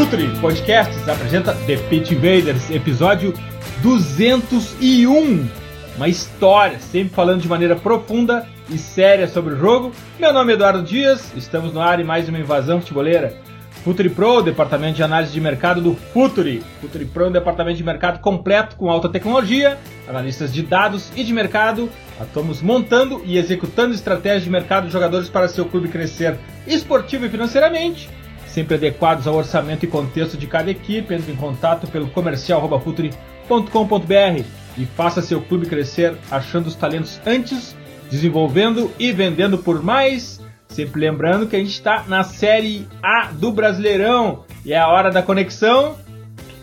Futuri Podcasts apresenta The Pit Invaders, episódio 201. Uma história, sempre falando de maneira profunda e séria sobre o jogo. Meu nome é Eduardo Dias, estamos no ar em mais uma invasão futeboleira. Futuri Pro, departamento de análise de mercado do Futuri. Futuri Pro é um departamento de mercado completo com alta tecnologia, analistas de dados e de mercado. Atuamos montando e executando estratégias de mercado de jogadores para seu clube crescer esportivo e financeiramente, sempre adequados ao orçamento e contexto de cada equipe. Entre em contato pelo comercial.futuri.com.br e faça seu clube crescer achando os talentos antes, desenvolvendo e vendendo por mais. Sempre lembrando que a gente está na Série A do Brasileirão e é a hora da conexão.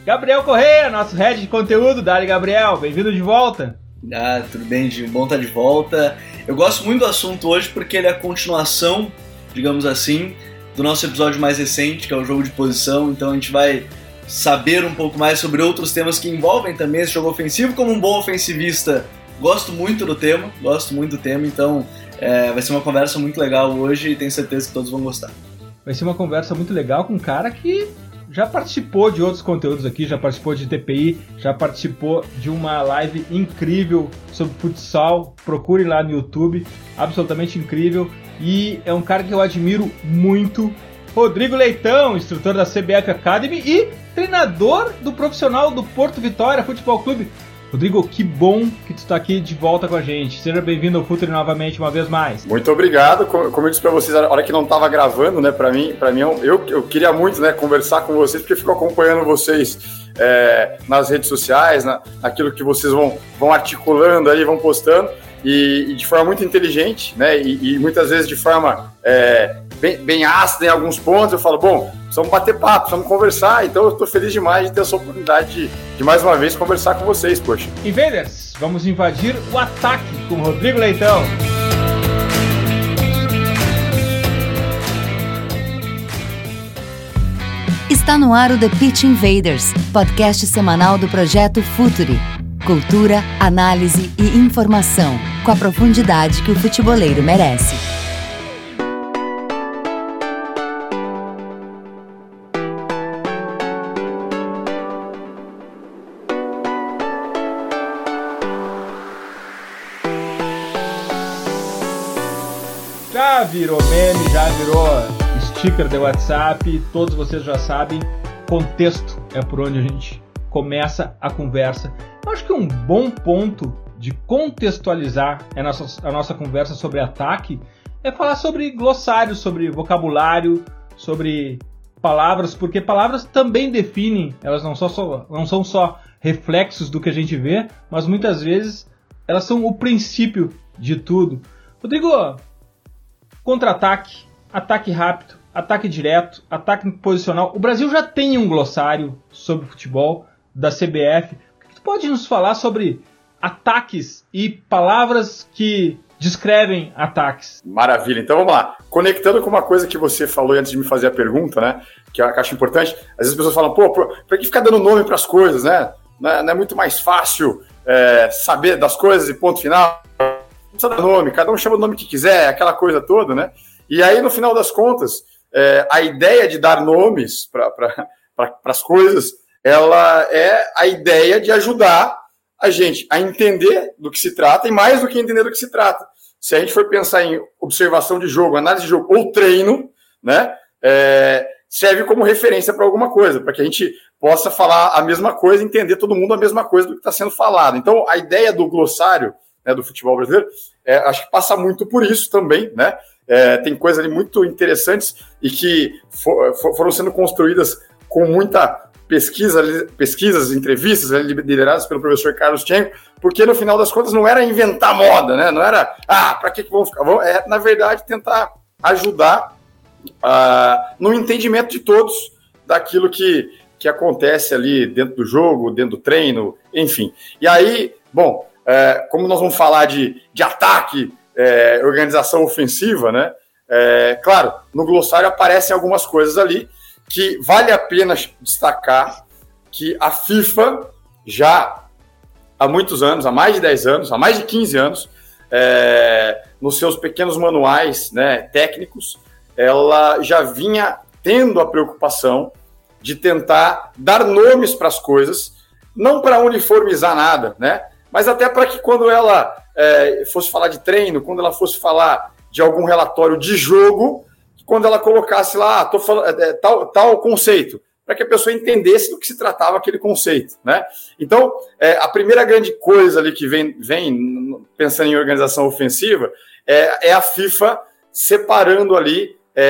Gabriel Correia, nosso head de conteúdo. Dali, Gabriel, bem-vindo de volta. Ah, tudo bem, de bom estar de volta. Eu gosto muito do assunto hoje porque ele é a continuação, digamos assim, do nosso episódio mais recente, que é o jogo de posição. Então a gente vai saber um pouco mais sobre outros temas que envolvem também esse jogo ofensivo. Como um bom ofensivista, gosto muito do tema, gosto muito do tema, então é, vai ser uma conversa muito legal hoje e tenho certeza que todos vão gostar. Vai ser uma conversa muito legal com um cara que já participou de outros conteúdos aqui, já participou de TPI, já participou de uma live incrível sobre futsal. Procure lá no YouTube, absolutamente incrível. E é um cara que eu admiro muito. Rodrigo Leitão, instrutor da CBF Academy e treinador do profissional do Porto Vitória Futebol Clube. Rodrigo, que bom que tu está aqui de volta com a gente. Seja bem-vindo ao Futuri novamente, uma vez mais. Muito obrigado. Como eu disse para vocês, a hora que não estava gravando, né, para mim, para mim eu, eu queria muito, né, conversar com vocês, porque eu fico acompanhando vocês é, nas redes sociais, na, naquilo que vocês vão, vão articulando aí, vão postando, e, e de forma muito inteligente, né, e, e muitas vezes de forma é, bem, bem ácida em alguns pontos. Eu falo, bom, precisamos bater papo, precisamos conversar. Então eu estou feliz demais de ter essa oportunidade de, de mais uma vez conversar com vocês, poxa. Invaders, vamos invadir o ataque com Rodrigo Leitão. Está no ar o The Pitch Invaders, podcast semanal do projeto Futuri. Cultura, análise e informação, com a profundidade que o futeboleiro merece. Já virou meme, já virou sticker de WhatsApp, todos vocês já sabem. Contexto é por onde a gente começa a conversa. Eu acho que um bom ponto de contextualizar a nossa, a nossa conversa sobre ataque é falar sobre glossário, sobre vocabulário, sobre palavras, porque palavras também definem, elas não, só, não são só reflexos do que a gente vê, mas muitas vezes elas são o princípio de tudo. Rodrigo, contra-ataque, ataque rápido, ataque direto, ataque posicional. O Brasil já tem um glossário sobre futebol da CBF. Tu pode nos falar sobre ataques e palavras que descrevem ataques? Maravilha. Então vamos lá. Conectando com uma coisa que você falou antes de me fazer a pergunta, né? Que eu acho importante. Às vezes as pessoas falam, pô, pra que ficar dando nome para as coisas, né? Não é, não é, muito mais fácil é, saber das coisas e ponto final? Precisa dar nome, cada um chama o nome que quiser, aquela coisa toda, né? E aí, no final das contas, é, a ideia de dar nomes para pra, as coisas, ela é a ideia de ajudar a gente a entender do que se trata e mais do que entender do que se trata. Se a gente for pensar em observação de jogo, análise de jogo ou treino, né, é, serve como referência para alguma coisa, para que a gente possa falar a mesma coisa, entender todo mundo a mesma coisa do que está sendo falado. Então, a ideia do glossário né, do futebol brasileiro, é, acho que passa muito por isso também, né? É, tem coisas ali muito interessantes e que for, for, foram sendo construídas com muita pesquisa, pesquisas, entrevistas lideradas pelo professor Carlos Tchenko, porque no final das contas não era inventar moda, né? Não era, ah, para que, que vão ficar? É, na verdade, tentar ajudar uh, no entendimento de todos daquilo que, que acontece ali dentro do jogo, dentro do treino, enfim. E aí, bom, é, como nós vamos falar de, de ataque, é, organização ofensiva, né? É, claro, no glossário aparecem algumas coisas ali que vale a pena destacar que a FIFA já há muitos anos, há mais de 10 anos, há mais de 15 anos, é, nos seus pequenos manuais né, técnicos, ela já vinha tendo a preocupação de tentar dar nomes para as coisas, não para uniformizar nada, né? Mas até para que quando ela é, fosse falar de treino, quando ela fosse falar de algum relatório de jogo, quando ela colocasse lá, ah, tô falando, é, tal, tal conceito, para que a pessoa entendesse do que se tratava aquele conceito, né? Então, é, a primeira grande coisa ali que vem, vem pensando em organização ofensiva é, é a FIFA separando ali é,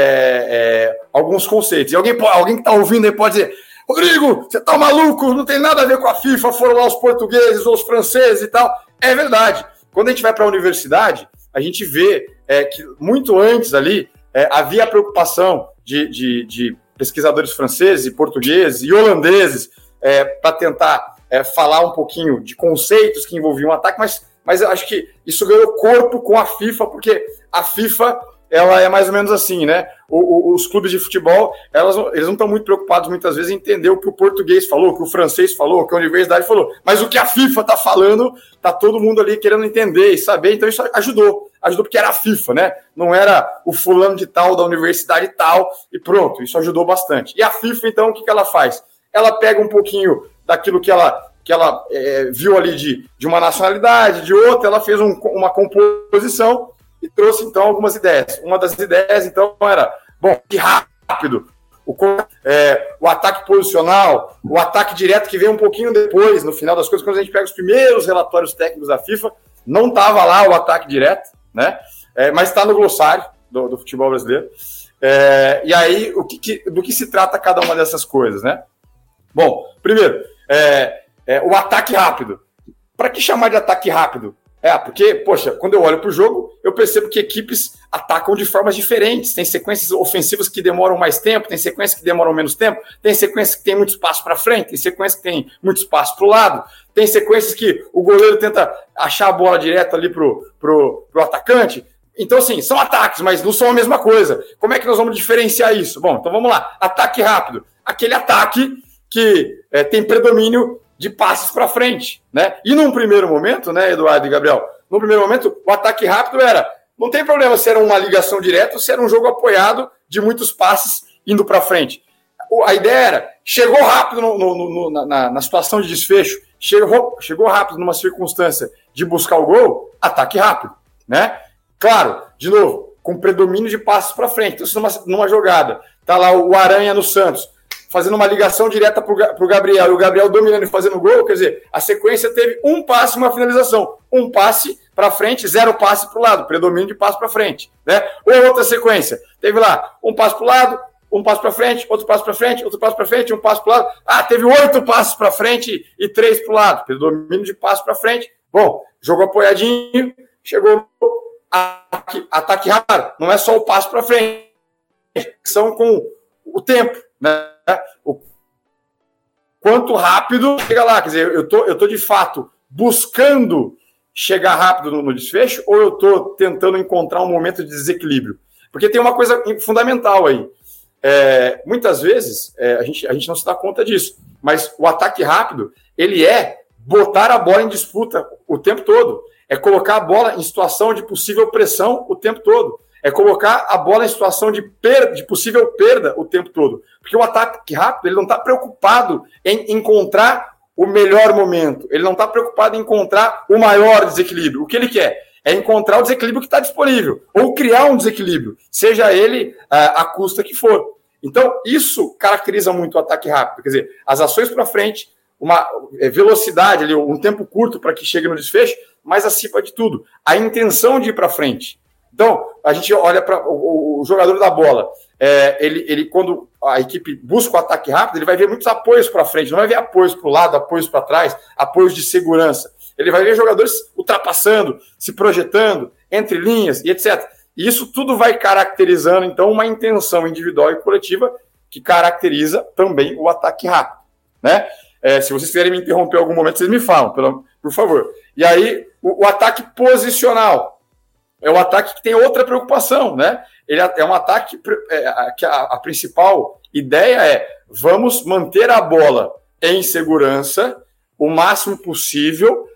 é, alguns conceitos. E alguém, alguém que está ouvindo aí pode dizer, Rodrigo, você tá maluco? Não tem nada a ver com a FIFA, foram lá os portugueses ou os franceses e tal. É verdade. Quando a gente vai para a universidade, a gente vê é, que muito antes ali é, havia a preocupação de, de, de, pesquisadores franceses portugueses e holandeses é, para tentar é, falar um pouquinho de conceitos que envolviam o ataque, mas, mas eu acho que isso ganhou corpo com a FIFA, porque a FIFA ela é mais ou menos assim, né? O, o, os clubes de futebol, elas, eles não estão muito preocupados muitas vezes em entender o que o português falou, o que o francês falou, o que a universidade falou. Mas o que a FIFA está falando, tá todo mundo ali querendo entender e saber. Então isso ajudou, ajudou porque era a FIFA, né? Não era o fulano de tal da universidade tal e pronto. Isso ajudou bastante. E a FIFA então o que, que ela faz? Ela pega um pouquinho daquilo que ela que ela é, viu ali de, de uma nacionalidade, de outra, ela fez um, uma composição e trouxe então algumas ideias. Uma das ideias então era, bom, que rápido, o, é, o ataque posicional, o ataque direto que veio um pouquinho depois, no final das coisas, quando a gente pega os primeiros relatórios técnicos da FIFA, não estava lá o ataque direto, né? É, mas está no glossário do, do futebol brasileiro. É, e aí, o que, que, do que se trata cada uma dessas coisas, né? Bom, primeiro, é, é o ataque rápido. Para que chamar de ataque rápido? É, porque, poxa, quando eu olho para o jogo, eu percebo que equipes atacam de formas diferentes. Tem sequências ofensivas que demoram mais tempo, tem sequências que demoram menos tempo, tem sequências que tem muito espaço para frente, tem sequências que tem muito espaço para o lado, tem sequências que o goleiro tenta achar a bola direto ali pro, pro, pro atacante. Então, assim, são ataques, mas não são a mesma coisa. Como é que nós vamos diferenciar isso? Bom, então vamos lá. Ataque rápido. Aquele ataque que é, tem predomínio de passes para frente, né? E num primeiro momento, né, Eduardo e Gabriel, no primeiro momento, o ataque rápido era, não tem problema se era uma ligação direta ou se era um jogo apoiado de muitos passes indo para frente. A ideia era, chegou rápido no, no, no, na, na, situação de desfecho, chegou, chegou rápido numa circunstância de buscar o gol, ataque rápido, né? Claro, de novo, com predomínio de passes para frente. Então, se numa, numa jogada, tá lá o Aranha no Santos, fazendo uma ligação direta para o Gabriel, e o Gabriel dominando e fazendo gol, quer dizer, a sequência teve um passe e uma finalização. Um passe para frente, zero passe para o lado, predomínio de passe para frente. Né? Ou outra sequência, teve lá um passe para o lado, um passo para frente, outro passo para frente, outro passo para frente, um passo para o lado. Ah, teve oito passos para frente e três para o lado, predomínio de passe para frente. Bom, jogo apoiadinho, chegou ataque, ataque raro, não é só o passo para frente, são com o tempo, né? O quanto rápido chega lá. Quer dizer, eu tô, eu tô de fato buscando chegar rápido no, no desfecho ou eu tô tentando encontrar um momento de desequilíbrio? Porque tem uma coisa fundamental aí. É, muitas vezes é, a, gente, a gente não se dá conta disso, mas o ataque rápido ele é botar a bola em disputa o tempo todo, é colocar a bola em situação de possível pressão o tempo todo é colocar a bola em situação de, perda, de possível perda o tempo todo. Porque o ataque rápido ele não está preocupado em encontrar o melhor momento, ele não está preocupado em encontrar o maior desequilíbrio. O que ele quer é encontrar o desequilíbrio que está disponível, ou criar um desequilíbrio, seja ele a, a custa que for. Então, isso caracteriza muito o ataque rápido. Quer dizer, as ações para frente, uma é, velocidade, um tempo curto para que chegue no desfecho, mas acima de tudo, a intenção de ir para frente. Então, a gente olha para o, o, jogador da bola. É, ele, ele, quando a equipe busca o ataque rápido, ele vai ver muitos apoios para frente, não vai ver apoios para o lado, apoios para trás, apoios de segurança. Ele vai ver jogadores ultrapassando, se projetando, entre linhas e etc. E isso tudo vai caracterizando, então, uma intenção individual e coletiva que caracteriza também o ataque rápido, né? É, se vocês quiserem me interromper em algum momento, vocês me falam, pelo, por favor. E aí, o, o, ataque posicional é um ataque que tem outra preocupação, né? Ele é, um ataque é, que a, principal ideia é vamos manter a bola em segurança o máximo possível,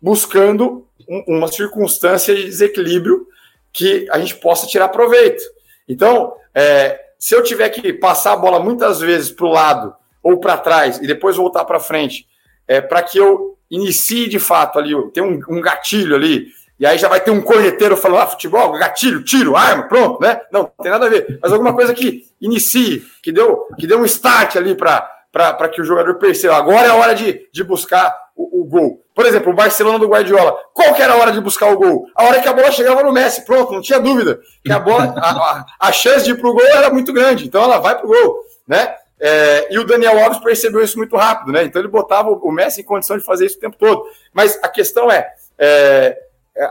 buscando um, uma circunstância de desequilíbrio que a gente possa tirar proveito. Então, é, se eu tiver que passar a bola muitas vezes para o lado ou para trás e depois voltar para frente, é, para que eu inicie de fato ali, tem um, um, gatilho ali, e aí já vai ter um corneteiro falando, ah, futebol, gatilho, tiro, arma, pronto, né? Não, não tem nada a ver. Mas alguma coisa que inicie, que deu, que deu um start ali para que o jogador perceba. Agora é a hora de, de buscar o, o, gol. Por exemplo, o Barcelona do Guardiola. Qual que era a hora de buscar o gol? A hora que a bola chegava no Messi, pronto, não tinha dúvida. Que a bola, a, a, a chance de ir pro gol era muito grande, então ela vai pro gol, né? É, e o Daniel Alves percebeu isso muito rápido, né? Então ele botava o Messi em condição de fazer isso o tempo todo. Mas a questão é, é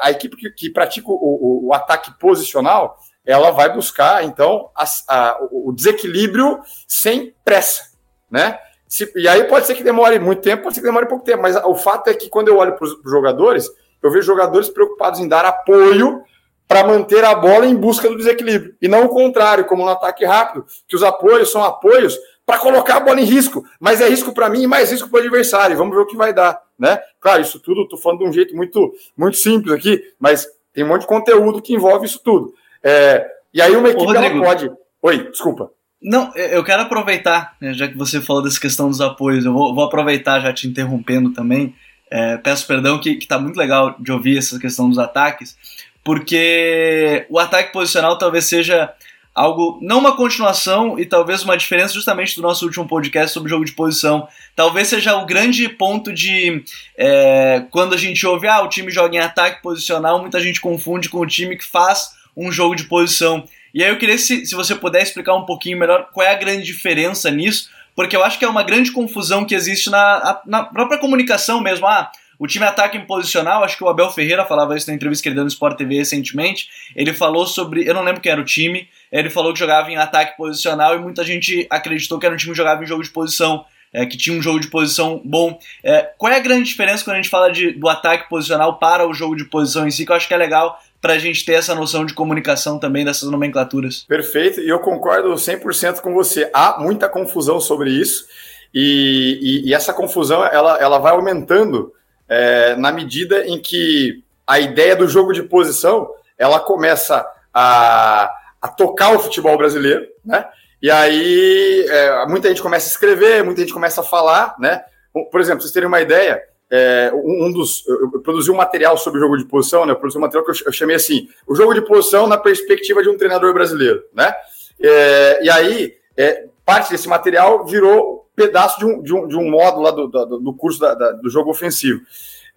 a equipe que, que pratica o, o, o, ataque posicional, ela vai buscar então a, a, o desequilíbrio sem pressa, né? Se, e aí pode ser que demore muito tempo, pode ser que demore pouco tempo, mas o fato é que quando eu olho para os jogadores, eu vejo jogadores preocupados em dar apoio para manter a bola em busca do desequilíbrio. E não o contrário, como no ataque rápido, que os apoios são apoios para colocar a bola em risco. Mas é risco para mim e mais risco para o adversário. Vamos ver o que vai dar. Né? Claro, isso tudo estou falando de um jeito muito, muito simples aqui, mas tem um monte de conteúdo que envolve isso tudo. É, e aí uma equipe ela pode. Oi, desculpa. Não, eu quero aproveitar, né, já que você falou dessa questão dos apoios, eu vou, vou aproveitar já te interrompendo também. É, peço perdão que, que tá muito legal de ouvir essa questão dos ataques, porque o ataque posicional talvez seja algo, não uma continuação e talvez uma diferença justamente do nosso último podcast sobre jogo de posição. Talvez seja o grande ponto de é, quando a gente ouve, ah, o time joga em ataque posicional, muita gente confunde com o time que faz um jogo de posição. E aí eu queria se, se você puder explicar um pouquinho melhor qual é a grande diferença nisso, porque eu acho que é uma grande confusão que existe na, na própria comunicação mesmo. Ah, o time ataca em posicional, acho que o Abel Ferreira falava isso na entrevista que ele deu no Sport TV recentemente. Ele falou sobre. Eu não lembro quem era o time. Ele falou que jogava em ataque posicional e muita gente acreditou que era um time que jogava em jogo de posição. É, que tinha um jogo de posição bom. É, qual é a grande diferença quando a gente fala de, do ataque posicional para o jogo de posição em si? Que eu acho que é legal para a gente ter essa noção de comunicação também dessas nomenclaturas. Perfeito, e eu concordo 100% com você. Há muita confusão sobre isso, e, e, e essa confusão ela, ela vai aumentando é, na medida em que a ideia do jogo de posição ela começa a, a tocar o futebol brasileiro, né? E aí é, muita gente começa a escrever, muita gente começa a falar, né? Por exemplo, vocês terem uma ideia, é, um dos. Eu produzi um material sobre o jogo de posição, né? Eu produzi um material que eu chamei assim: o jogo de posição na perspectiva de um treinador brasileiro, né? É, e aí, é, parte desse material virou pedaço de um, de um, de um módulo lá do, do, do curso da, da, do jogo ofensivo.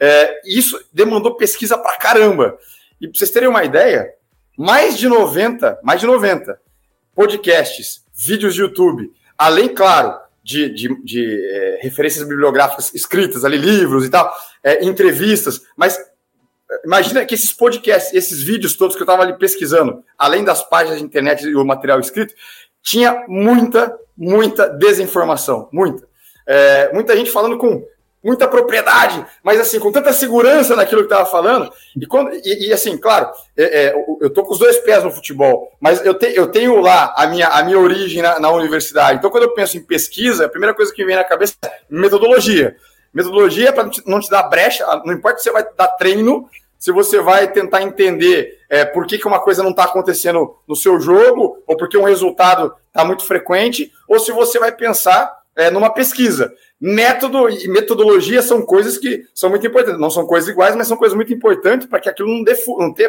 É, isso demandou pesquisa pra caramba. E pra vocês terem uma ideia, mais de 90, mais de 90 podcasts, vídeos de YouTube, além, claro, de, de, de é, referências bibliográficas escritas ali, livros e tal, é, entrevistas, mas é, imagina que esses podcasts, esses vídeos todos que eu estava ali pesquisando, além das páginas de internet e o material escrito, tinha muita, muita desinformação, muita. É, muita gente falando com muita propriedade, mas assim, com tanta segurança naquilo que estava falando. E, quando, e, e assim, claro, é, é, eu tô com os dois pés no futebol, mas eu, te, eu tenho lá a minha, a minha origem na, na, universidade. Então, quando eu penso em pesquisa, a primeira coisa que vem na cabeça é metodologia. Metodologia é para não te dar brecha, não importa se você vai dar treino, se você vai tentar entender é, por que, que uma coisa não está acontecendo no seu jogo, ou porque um resultado está muito frequente, ou se você vai pensar é, numa pesquisa. Método e metodologia são coisas que são muito importantes. Não são coisas iguais, mas são coisas muito importantes para que aquilo não dê,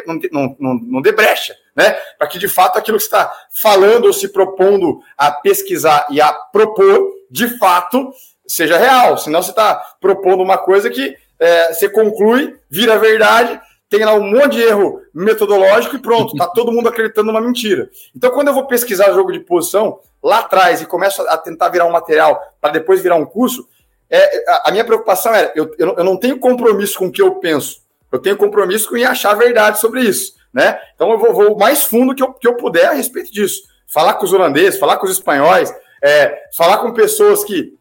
não, dê, não, não, não dê brecha, né? Para que de fato aquilo que está falando ou se propondo a pesquisar e a propor, de fato, seja real. Senão você está propondo uma coisa que é, você conclui, vira verdade, tem lá um monte de erro metodológico e pronto, tá todo mundo acreditando numa mentira. Então, quando eu vou pesquisar jogo de posição lá atrás e começo a tentar virar um material para depois virar um curso, é, a minha preocupação era: eu, eu não tenho compromisso com o que eu penso, eu tenho compromisso com achar a verdade sobre isso. Né? Então, eu vou, vou mais fundo que eu, que eu puder a respeito disso. Falar com os holandeses, falar com os espanhóis, é, falar com pessoas que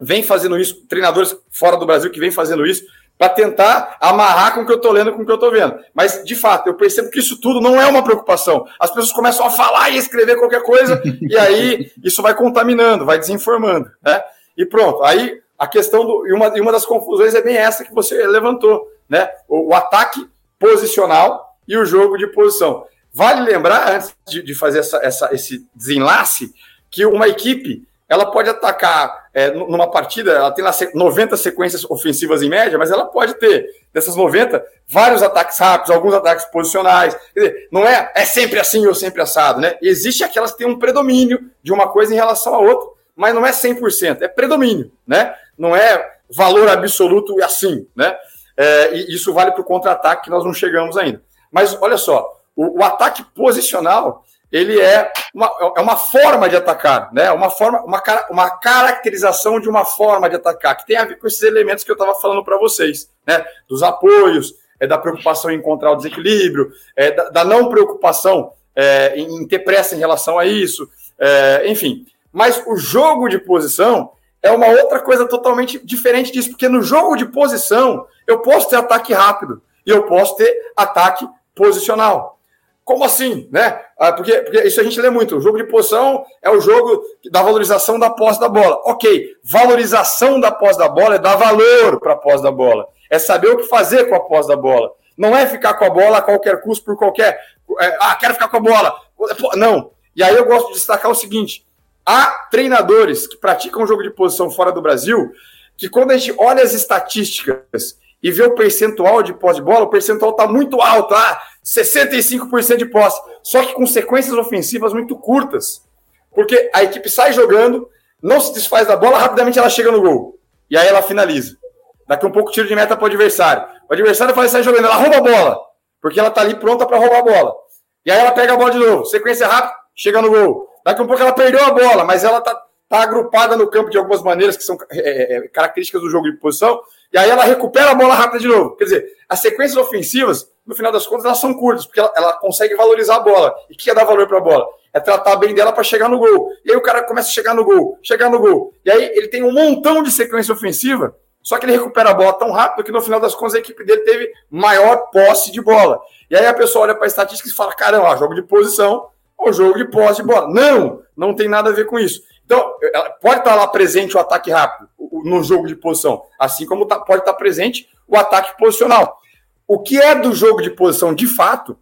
vêm fazendo isso, treinadores fora do Brasil que vêm fazendo isso, para tentar amarrar com o que eu estou lendo com o que eu estou vendo. Mas, de fato, eu percebo que isso tudo não é uma preocupação. As pessoas começam a falar e escrever qualquer coisa, e aí isso vai contaminando, vai desinformando. Né? E pronto. Aí a questão do. E uma, e uma das confusões é bem essa que você levantou. Né? O, o ataque posicional e o jogo de posição. Vale lembrar, antes de, de fazer essa, essa, esse desenlace, que uma equipe ela pode atacar é, numa partida, ela tem lá 90 sequências ofensivas em média, mas ela pode ter, dessas 90, vários ataques rápidos, alguns ataques posicionais. Quer dizer, não é, é sempre assim ou sempre assado, né? Existe aquelas que têm um predomínio de uma coisa em relação à outra, mas não é 100%, é predomínio, né? Não é valor absoluto e assim, né? É, e isso vale para o contra-ataque que nós não chegamos ainda. Mas olha só, o, o ataque posicional ele é uma, é uma forma de atacar, né? Uma forma, uma, uma caracterização de uma forma de atacar, que tem a ver com esses elementos que eu estava falando para vocês, né? Dos apoios, é da preocupação em encontrar o desequilíbrio, é da, da não preocupação é, em ter pressa em relação a isso, é, enfim. Mas o jogo de posição é uma outra coisa totalmente diferente disso, porque no jogo de posição eu posso ter ataque rápido e eu posso ter ataque posicional. Como assim, né? Ah, porque, porque, isso a gente lê muito. O jogo de posição é o jogo da valorização da posse da bola. Ok, valorização da posse da bola é dar valor para a posse da bola. É saber o que fazer com a posse da bola. Não é ficar com a bola a qualquer custo, por qualquer. É, ah, quero ficar com a bola. Não. E aí eu gosto de destacar o seguinte: há treinadores que praticam jogo de posição fora do Brasil que, quando a gente olha as estatísticas e vê o percentual de posse de bola, o percentual está muito alto, ah, 65% de posse, só que com sequências ofensivas muito curtas, porque a equipe sai jogando, não se desfaz da bola, rapidamente ela chega no gol, e aí ela finaliza. Daqui um pouco tiro de meta para o adversário. O adversário faz sair jogando, ela rouba a bola, porque ela está ali pronta para roubar a bola. E aí ela pega a bola de novo, sequência rápida, chega no gol. Daqui um pouco ela perdeu a bola, mas ela está tá agrupada no campo de algumas maneiras que são é, é, características do jogo de posição, e aí ela recupera a bola rápida de novo. Quer dizer, as sequências ofensivas, no final das contas, elas são curtas, porque ela, ela consegue valorizar a bola. E o que é dar valor para a bola? É tratar bem dela para chegar no gol. E aí o cara começa a chegar no gol, chegar no gol. E aí ele tem um montão de sequência ofensiva, só que ele recupera a bola tão rápido que no final das contas a equipe dele teve maior posse de bola. E aí a pessoa olha para a estatística e fala: caramba, jogo de posição ou jogo de posse de bola. Não, não tem nada a ver com isso. Então, pode estar lá presente o ataque rápido no jogo de posição, assim como tá, pode estar presente o ataque posicional. O que é do jogo de posição de fato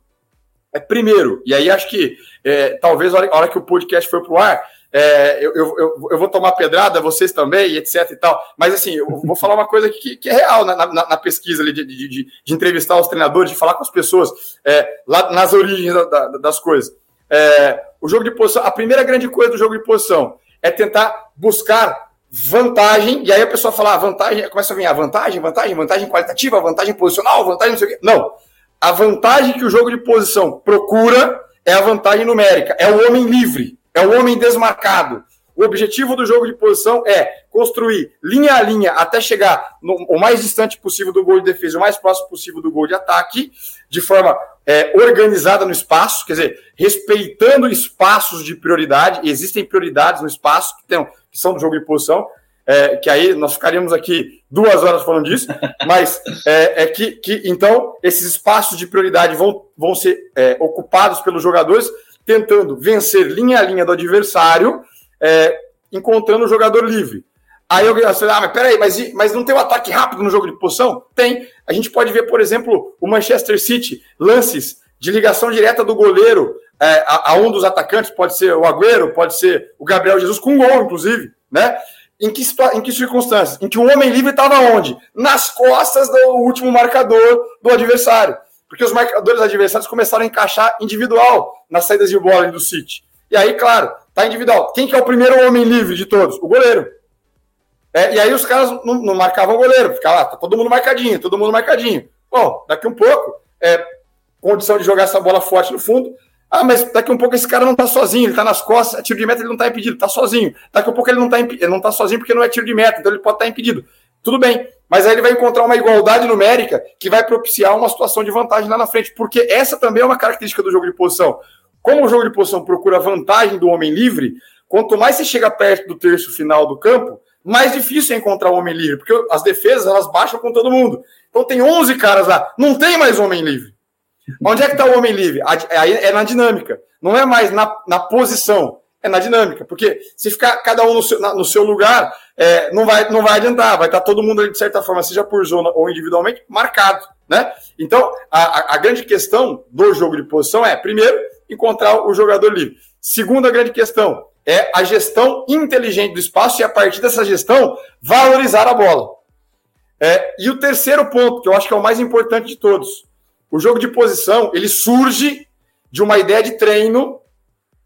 é primeiro, e aí acho que é, talvez a hora, a hora, que o podcast for para o ar, é, eu, eu, eu, vou tomar pedrada, vocês também, etc e tal. Mas assim, eu vou falar uma coisa que, que é real na, na, na pesquisa de, de, de, de, entrevistar os treinadores, de falar com as pessoas é, lá nas origens da, da, das coisas. É, o jogo de posição, a primeira grande coisa do jogo de posição é tentar buscar vantagem, e aí a pessoa fala, ah, vantagem, começa a vir a vantagem, vantagem, vantagem qualitativa, vantagem posicional, vantagem não sei o quê. Não. A vantagem que o jogo de posição procura é a vantagem numérica, é o homem livre, é o homem desmarcado. O objetivo do jogo de posição é construir linha a linha até chegar no, o mais distante possível do gol de defesa, o mais próximo possível do gol de ataque, de forma é, organizada no espaço, quer dizer, respeitando espaços de prioridade. Existem prioridades no espaço que, tem, que são do jogo de posição, é, que aí nós ficaríamos aqui duas horas falando disso, mas é, é que, que, então esses espaços de prioridade vão, vão ser é, ocupados pelos jogadores tentando vencer linha a linha do adversário é, encontrando o jogador livre. Aí eu falei, ah, mas peraí, mas, mas não tem um ataque rápido no jogo de posição? Tem. A gente pode ver, por exemplo, o Manchester City, lances de ligação direta do goleiro é, a, a, um dos atacantes, pode ser o Agüero, pode ser o Gabriel Jesus, com gol, inclusive, né? Em que, em que circunstâncias? Em que o homem livre estava onde? Nas costas do último marcador do adversário. Porque os marcadores adversários começaram a encaixar individual nas saídas de bola do City. E aí, claro, tá individual. Quem que é o primeiro homem livre de todos? O goleiro. É, e aí os caras não, não, marcavam o goleiro, ficava lá, tá todo mundo marcadinho, todo mundo marcadinho. Bom, daqui um pouco, é, condição de jogar essa bola forte no fundo. Ah, mas daqui um pouco esse cara não tá sozinho, ele tá nas costas, é tiro de meta, ele não tá impedido, tá sozinho. Daqui um pouco ele não tá, ele não tá sozinho porque não é tiro de meta, então ele pode estar tá impedido. Tudo bem, mas aí ele vai encontrar uma igualdade numérica que vai propiciar uma situação de vantagem lá na frente, porque essa também é uma característica do jogo de posição. Como o jogo de posição procura vantagem do homem livre, quanto mais você chega perto do terço final do campo, mais difícil é encontrar o homem livre, porque as defesas elas baixam com todo mundo. Então tem 11 caras lá, não tem mais homem livre. Onde é que está o homem livre? Aí é na dinâmica, não é mais na, na posição, é na dinâmica. Porque se ficar cada um no seu, na, no seu lugar, é, não, vai, não vai adiantar, vai estar tá todo mundo, de certa forma, seja por zona ou individualmente, marcado. Né? Então, a, a grande questão do jogo de posição é, primeiro, encontrar o jogador livre. Segunda grande questão é a gestão inteligente do espaço e, a partir dessa gestão, valorizar a bola. É, e o terceiro ponto, que eu acho que é o mais importante de todos, o jogo de posição ele surge de uma ideia de treino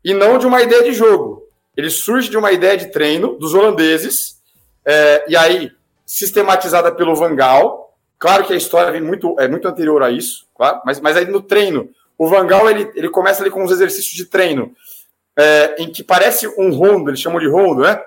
e não de uma ideia de jogo. Ele surge de uma ideia de treino dos holandeses, é, e aí sistematizada pelo Van Gaal. Claro que a história vem muito, é muito anterior a isso, claro, mas, mas aí no treino, o Van Gaal ele, ele começa ali com uns exercícios de treino, é, em que parece um rondo, eles chamam de rondo, né?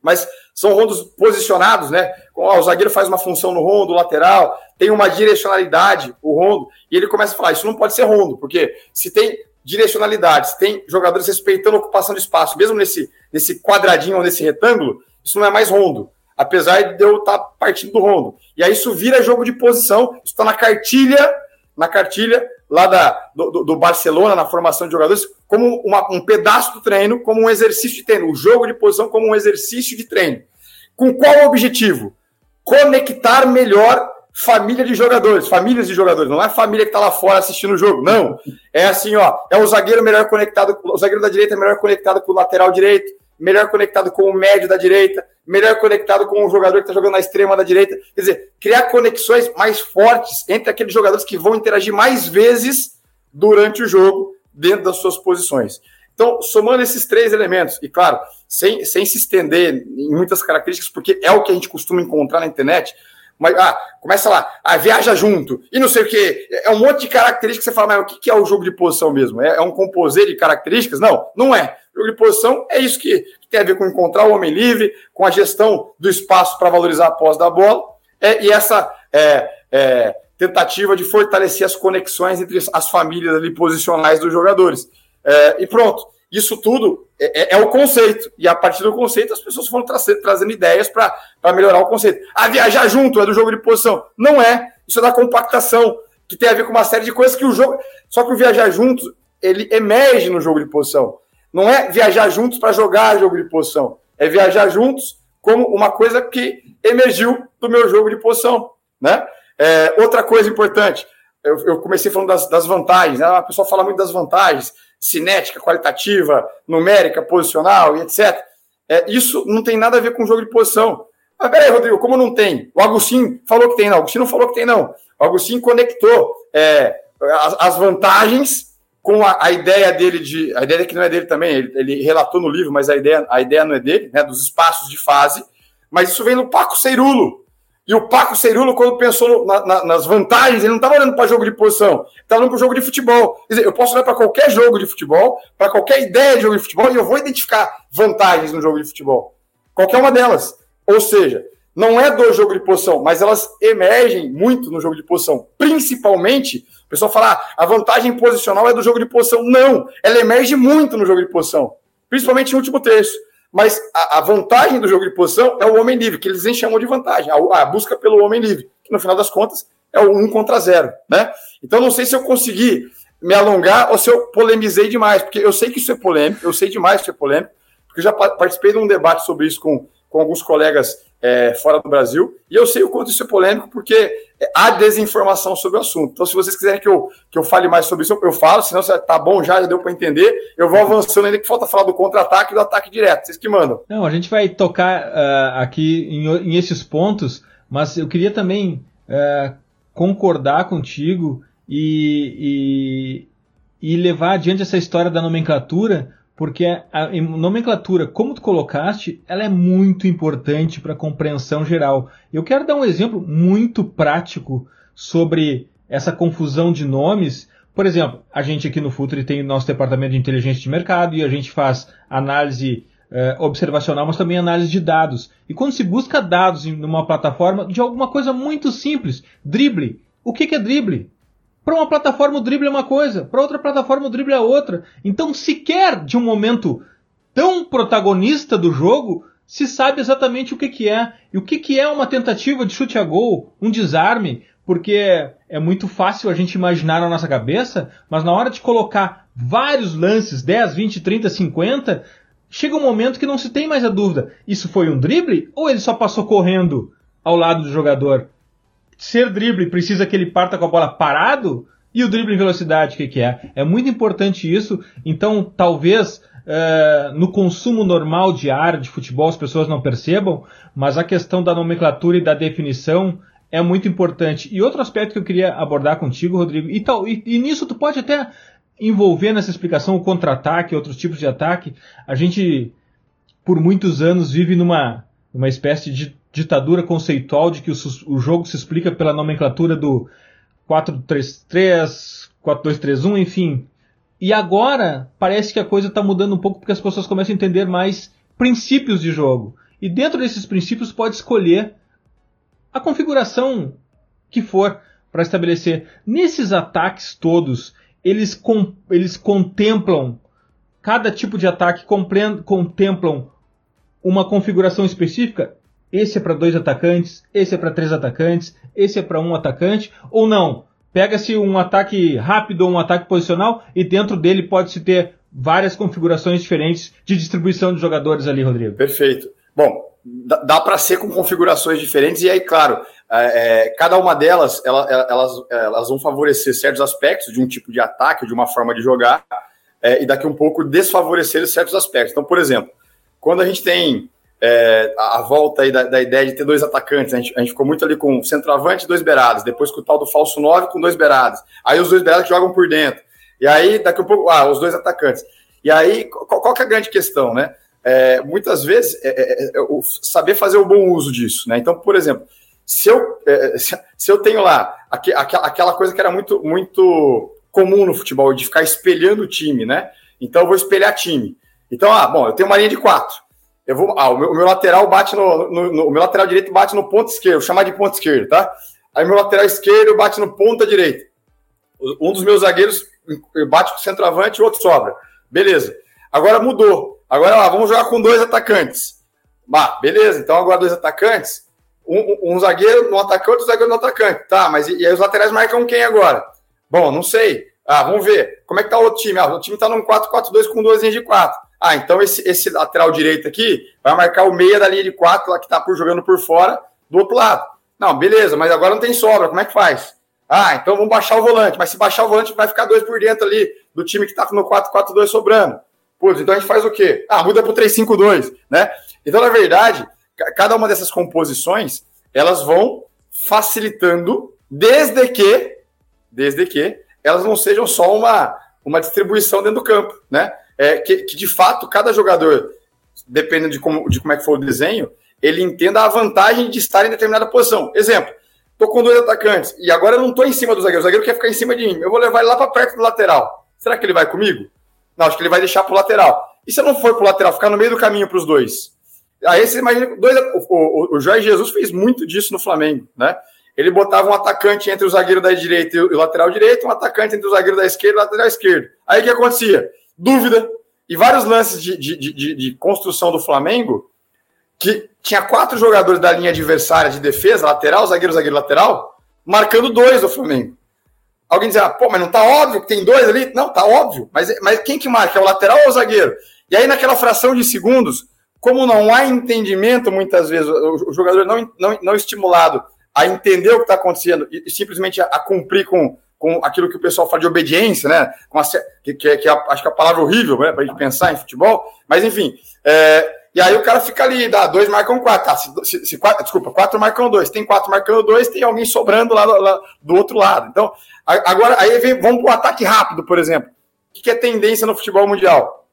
Mas são rondos posicionados, né? O zagueiro faz uma função no rondo, lateral, tem uma direcionalidade, o rondo, e ele começa a falar: isso não pode ser rondo, porque se tem direcionalidade, se tem jogadores respeitando a ocupação de espaço, mesmo nesse, nesse quadradinho ou nesse retângulo, isso não é mais rondo. Apesar de eu estar partindo do rondo. E aí isso vira jogo de posição, isso está na cartilha, na cartilha lá da, do, do, Barcelona, na formação de jogadores, como uma, um pedaço do treino, como um exercício de treino, o jogo de posição como um exercício de treino. Com qual objetivo? Conectar melhor família de jogadores, famílias de jogadores, não é família que está lá fora assistindo o jogo, não. É assim, ó, é o zagueiro melhor conectado, o zagueiro da direita é melhor conectado com o lateral direito, melhor conectado com o médio da direita, melhor conectado com o jogador que está jogando na extrema da direita. Quer dizer, criar conexões mais fortes entre aqueles jogadores que vão interagir mais vezes durante o jogo, dentro das suas posições. Então, somando esses três elementos, e claro, sem, sem se estender em muitas características, porque é o que a gente costuma encontrar na internet, mas, ah, começa lá, ah, viaja junto, e não sei o quê. É um monte de características que você fala, mas o que é o jogo de posição mesmo? É, é um composê de características? Não, não é. O jogo de posição é isso que, que, tem a ver com encontrar o homem livre, com a gestão do espaço para valorizar a posse da bola, é, e essa é, é, tentativa de fortalecer as conexões entre as famílias ali posicionais dos jogadores. É, e pronto. Isso tudo é, é, é, o conceito. E a partir do conceito, as pessoas foram tra trazendo ideias para melhorar o conceito. Ah, viajar junto é do jogo de posição. Não é. Isso é da compactação, que tem a ver com uma série de coisas que o jogo. Só que o viajar juntos, ele emerge no jogo de posição. Não é viajar juntos para jogar jogo de posição. É viajar juntos como uma coisa que emergiu do meu jogo de posição. Né? É, outra coisa importante, eu, eu comecei falando das, das vantagens. Né? A pessoa fala muito das vantagens cinética, qualitativa, numérica, posicional e etc. É, isso não tem nada a ver com jogo de posição. Mas peraí, Rodrigo, como não tem? O Agostinho falou que tem, não. O Agostinho não falou que tem, não. O Agostinho conectou é, as, as, vantagens com a, a, ideia dele de. A ideia que não é dele também, ele, ele, relatou no livro, mas a ideia, a ideia não é dele, né? Dos espaços de fase. Mas isso vem no Paco Ceirulo, e o Paco Cerulo, quando pensou na, na, nas vantagens, ele não estava olhando para jogo de posição, estava olhando para o jogo de futebol. Quer dizer, eu posso olhar para qualquer jogo de futebol, para qualquer ideia de jogo de futebol, e eu vou identificar vantagens no jogo de futebol. Qualquer uma delas. Ou seja, não é do jogo de posição, mas elas emergem muito no jogo de posição. Principalmente, o pessoal fala, ah, a vantagem posicional é do jogo de posição. Não, ela emerge muito no jogo de posição. Principalmente no último terço. Mas a, a, vantagem do jogo de posição é o homem livre, que eles nem chamam de vantagem, a, a, busca pelo homem livre, que no final das contas é o um contra zero, né? Então não sei se eu consegui me alongar ou se eu polemizei demais, porque eu sei que isso é polêmico, eu sei demais que isso é polêmico, porque eu já participei de um debate sobre isso com, com alguns colegas é, fora do Brasil, e eu sei o quanto isso é polêmico, porque há desinformação sobre o assunto. Então, se vocês quiserem que eu, que eu fale mais sobre isso, eu falo, senão tá bom já, já deu para entender. Eu vou avançando ainda que falta falar do contra-ataque e do ataque direto. Vocês que mandam. Não, a gente vai tocar uh, aqui em, em, esses pontos, mas eu queria também uh, concordar contigo e, e, e levar adiante essa história da nomenclatura porque a nomenclatura, como tu colocaste, ela é muito importante para a compreensão geral. Eu quero dar um exemplo muito prático sobre essa confusão de nomes. Por exemplo, a gente aqui no Futre tem o nosso departamento de inteligência de mercado e a gente faz análise eh, observacional, mas também análise de dados. E quando se busca dados em uma plataforma de alguma coisa muito simples, drible. O que, que é drible? Para uma plataforma o drible é uma coisa, para outra plataforma o drible é outra. Então, sequer de um momento tão protagonista do jogo, se sabe exatamente o que, que é. E o que, que é uma tentativa de chute a gol, um desarme, porque é muito fácil a gente imaginar na nossa cabeça, mas na hora de colocar vários lances, 10, 20, 30, 50, chega um momento que não se tem mais a dúvida. Isso foi um drible ou ele só passou correndo ao lado do jogador? Ser drible precisa que ele parta com a bola parado? E o drible em velocidade, o que, que é? É muito importante isso. Então, talvez uh, no consumo normal de ar de futebol as pessoas não percebam, mas a questão da nomenclatura e da definição é muito importante. E outro aspecto que eu queria abordar contigo, Rodrigo, e, tal, e, e nisso tu pode até envolver nessa explicação o contra-ataque, outros tipos de ataque. A gente, por muitos anos, vive numa, numa espécie de ditadura conceitual de que o, o jogo se explica pela nomenclatura do 4-3-3, 4-2-3-1, enfim. E agora parece que a coisa está mudando um pouco porque as pessoas começam a entender mais princípios de jogo. E dentro desses princípios pode escolher a configuração que for para estabelecer. Nesses ataques todos, eles, com, eles contemplam, cada tipo de ataque contemplam uma configuração específica. Esse é para dois atacantes, esse é para três atacantes, esse é para um atacante, ou não? Pega-se um ataque rápido ou um ataque posicional e dentro dele pode-se ter várias configurações diferentes de distribuição de jogadores ali, Rodrigo. Perfeito. Bom, dá para ser com configurações diferentes, e aí, claro, é, é, cada uma delas ela, elas, elas vão favorecer certos aspectos de um tipo de ataque, de uma forma de jogar, é, e daqui um pouco desfavorecer certos aspectos. Então, por exemplo, quando a gente tem é, a, a, volta aí da, da, ideia de ter dois atacantes, a gente, a gente, ficou muito ali com centroavante e dois beirados, depois com o tal do falso 9 com dois beirados, aí os dois beirados jogam por dentro, e aí daqui um pouco, ah, os dois atacantes. E aí, qual, qual que é a grande questão, né? é, muitas vezes é, é, é saber fazer o bom uso disso. Né? Então, por exemplo, se eu, é, se eu tenho lá aqu, aquela coisa que era muito, muito comum no futebol, de ficar espelhando o time, né? Então eu vou espelhar time. Então, ah, bom, eu tenho uma linha de quatro. Eu vou, ah, o meu, o meu lateral bate no, no, no, o meu lateral direito bate no ponto esquerdo, chamar de ponto esquerdo, tá? Aí meu lateral esquerdo bate no ponta direita. Um dos meus zagueiros bate com o centroavante e o outro sobra. Beleza. Agora mudou. Agora lá, vamos jogar com dois atacantes. Bah, beleza, então agora dois atacantes. Um, um, zagueiro no atacante, outro zagueiro no atacante. Tá, mas e, e, aí os laterais marcam quem agora? Bom, não sei. Ah, vamos ver. Como é que tá o outro time? Ah, o time tá num 4-4-2 com duas linhas de quatro. Ah, então esse, esse lateral direito aqui vai marcar o meia da linha de quatro, lá que tá por, jogando por fora, do outro lado. Não, beleza, mas agora não tem sobra. Como é que faz? Ah, então vamos baixar o volante. Mas se baixar o volante, vai ficar dois por dentro ali do time que tá no 4-4-2 sobrando. Putz, então a gente faz o quê? Ah, muda para o 352, né? Então, na verdade, cada uma dessas composições, elas vão facilitando desde que, desde que elas não sejam só uma, uma distribuição dentro do campo, né? É, que, que de fato cada jogador, dependendo de como, de como é que for o desenho, ele entenda a vantagem de estar em determinada posição. Exemplo, tô com dois atacantes e agora eu não tô em cima do zagueiro, o zagueiro quer ficar em cima de mim, eu vou levar ele lá para perto do lateral. Será que ele vai comigo? Não, acho que ele vai deixar para o lateral. E se eu não for para o lateral, ficar no meio do caminho para os dois? Aí você imagina, dois, o, o, o Jorge Jesus fez muito disso no Flamengo, né? Ele botava um atacante entre o zagueiro da direita e o lateral direito, um atacante entre o zagueiro da esquerda e o lateral esquerdo. Aí o que acontecia? Dúvida. E vários lances de, de, de, de construção do Flamengo, que tinha quatro jogadores da linha adversária de defesa, lateral, zagueiro, zagueiro, lateral, marcando dois do Flamengo. Alguém diz, ah, pô, mas não tá óbvio que tem dois ali? Não, tá óbvio. Mas, mas quem que marca? É o lateral ou o zagueiro? E aí, naquela fração de segundos, como não há entendimento, muitas vezes, o jogador não, não, não estimulado a entender o que está acontecendo e, simplesmente a, a, cumprir com, com aquilo que o pessoal fala de obediência, né? A, que, que, que é, acho que é a palavra horrível né, para a gente pensar em futebol, mas enfim. É, e aí o cara fica ali, dá dois marcam quatro. Tá, se, se, se quatro desculpa, quatro marcam dois. Tem quatro marcando dois, tem alguém sobrando lá, lá do outro lado. Então, agora aí vem, vamos para o ataque rápido, por exemplo. O que é tendência no futebol mundial?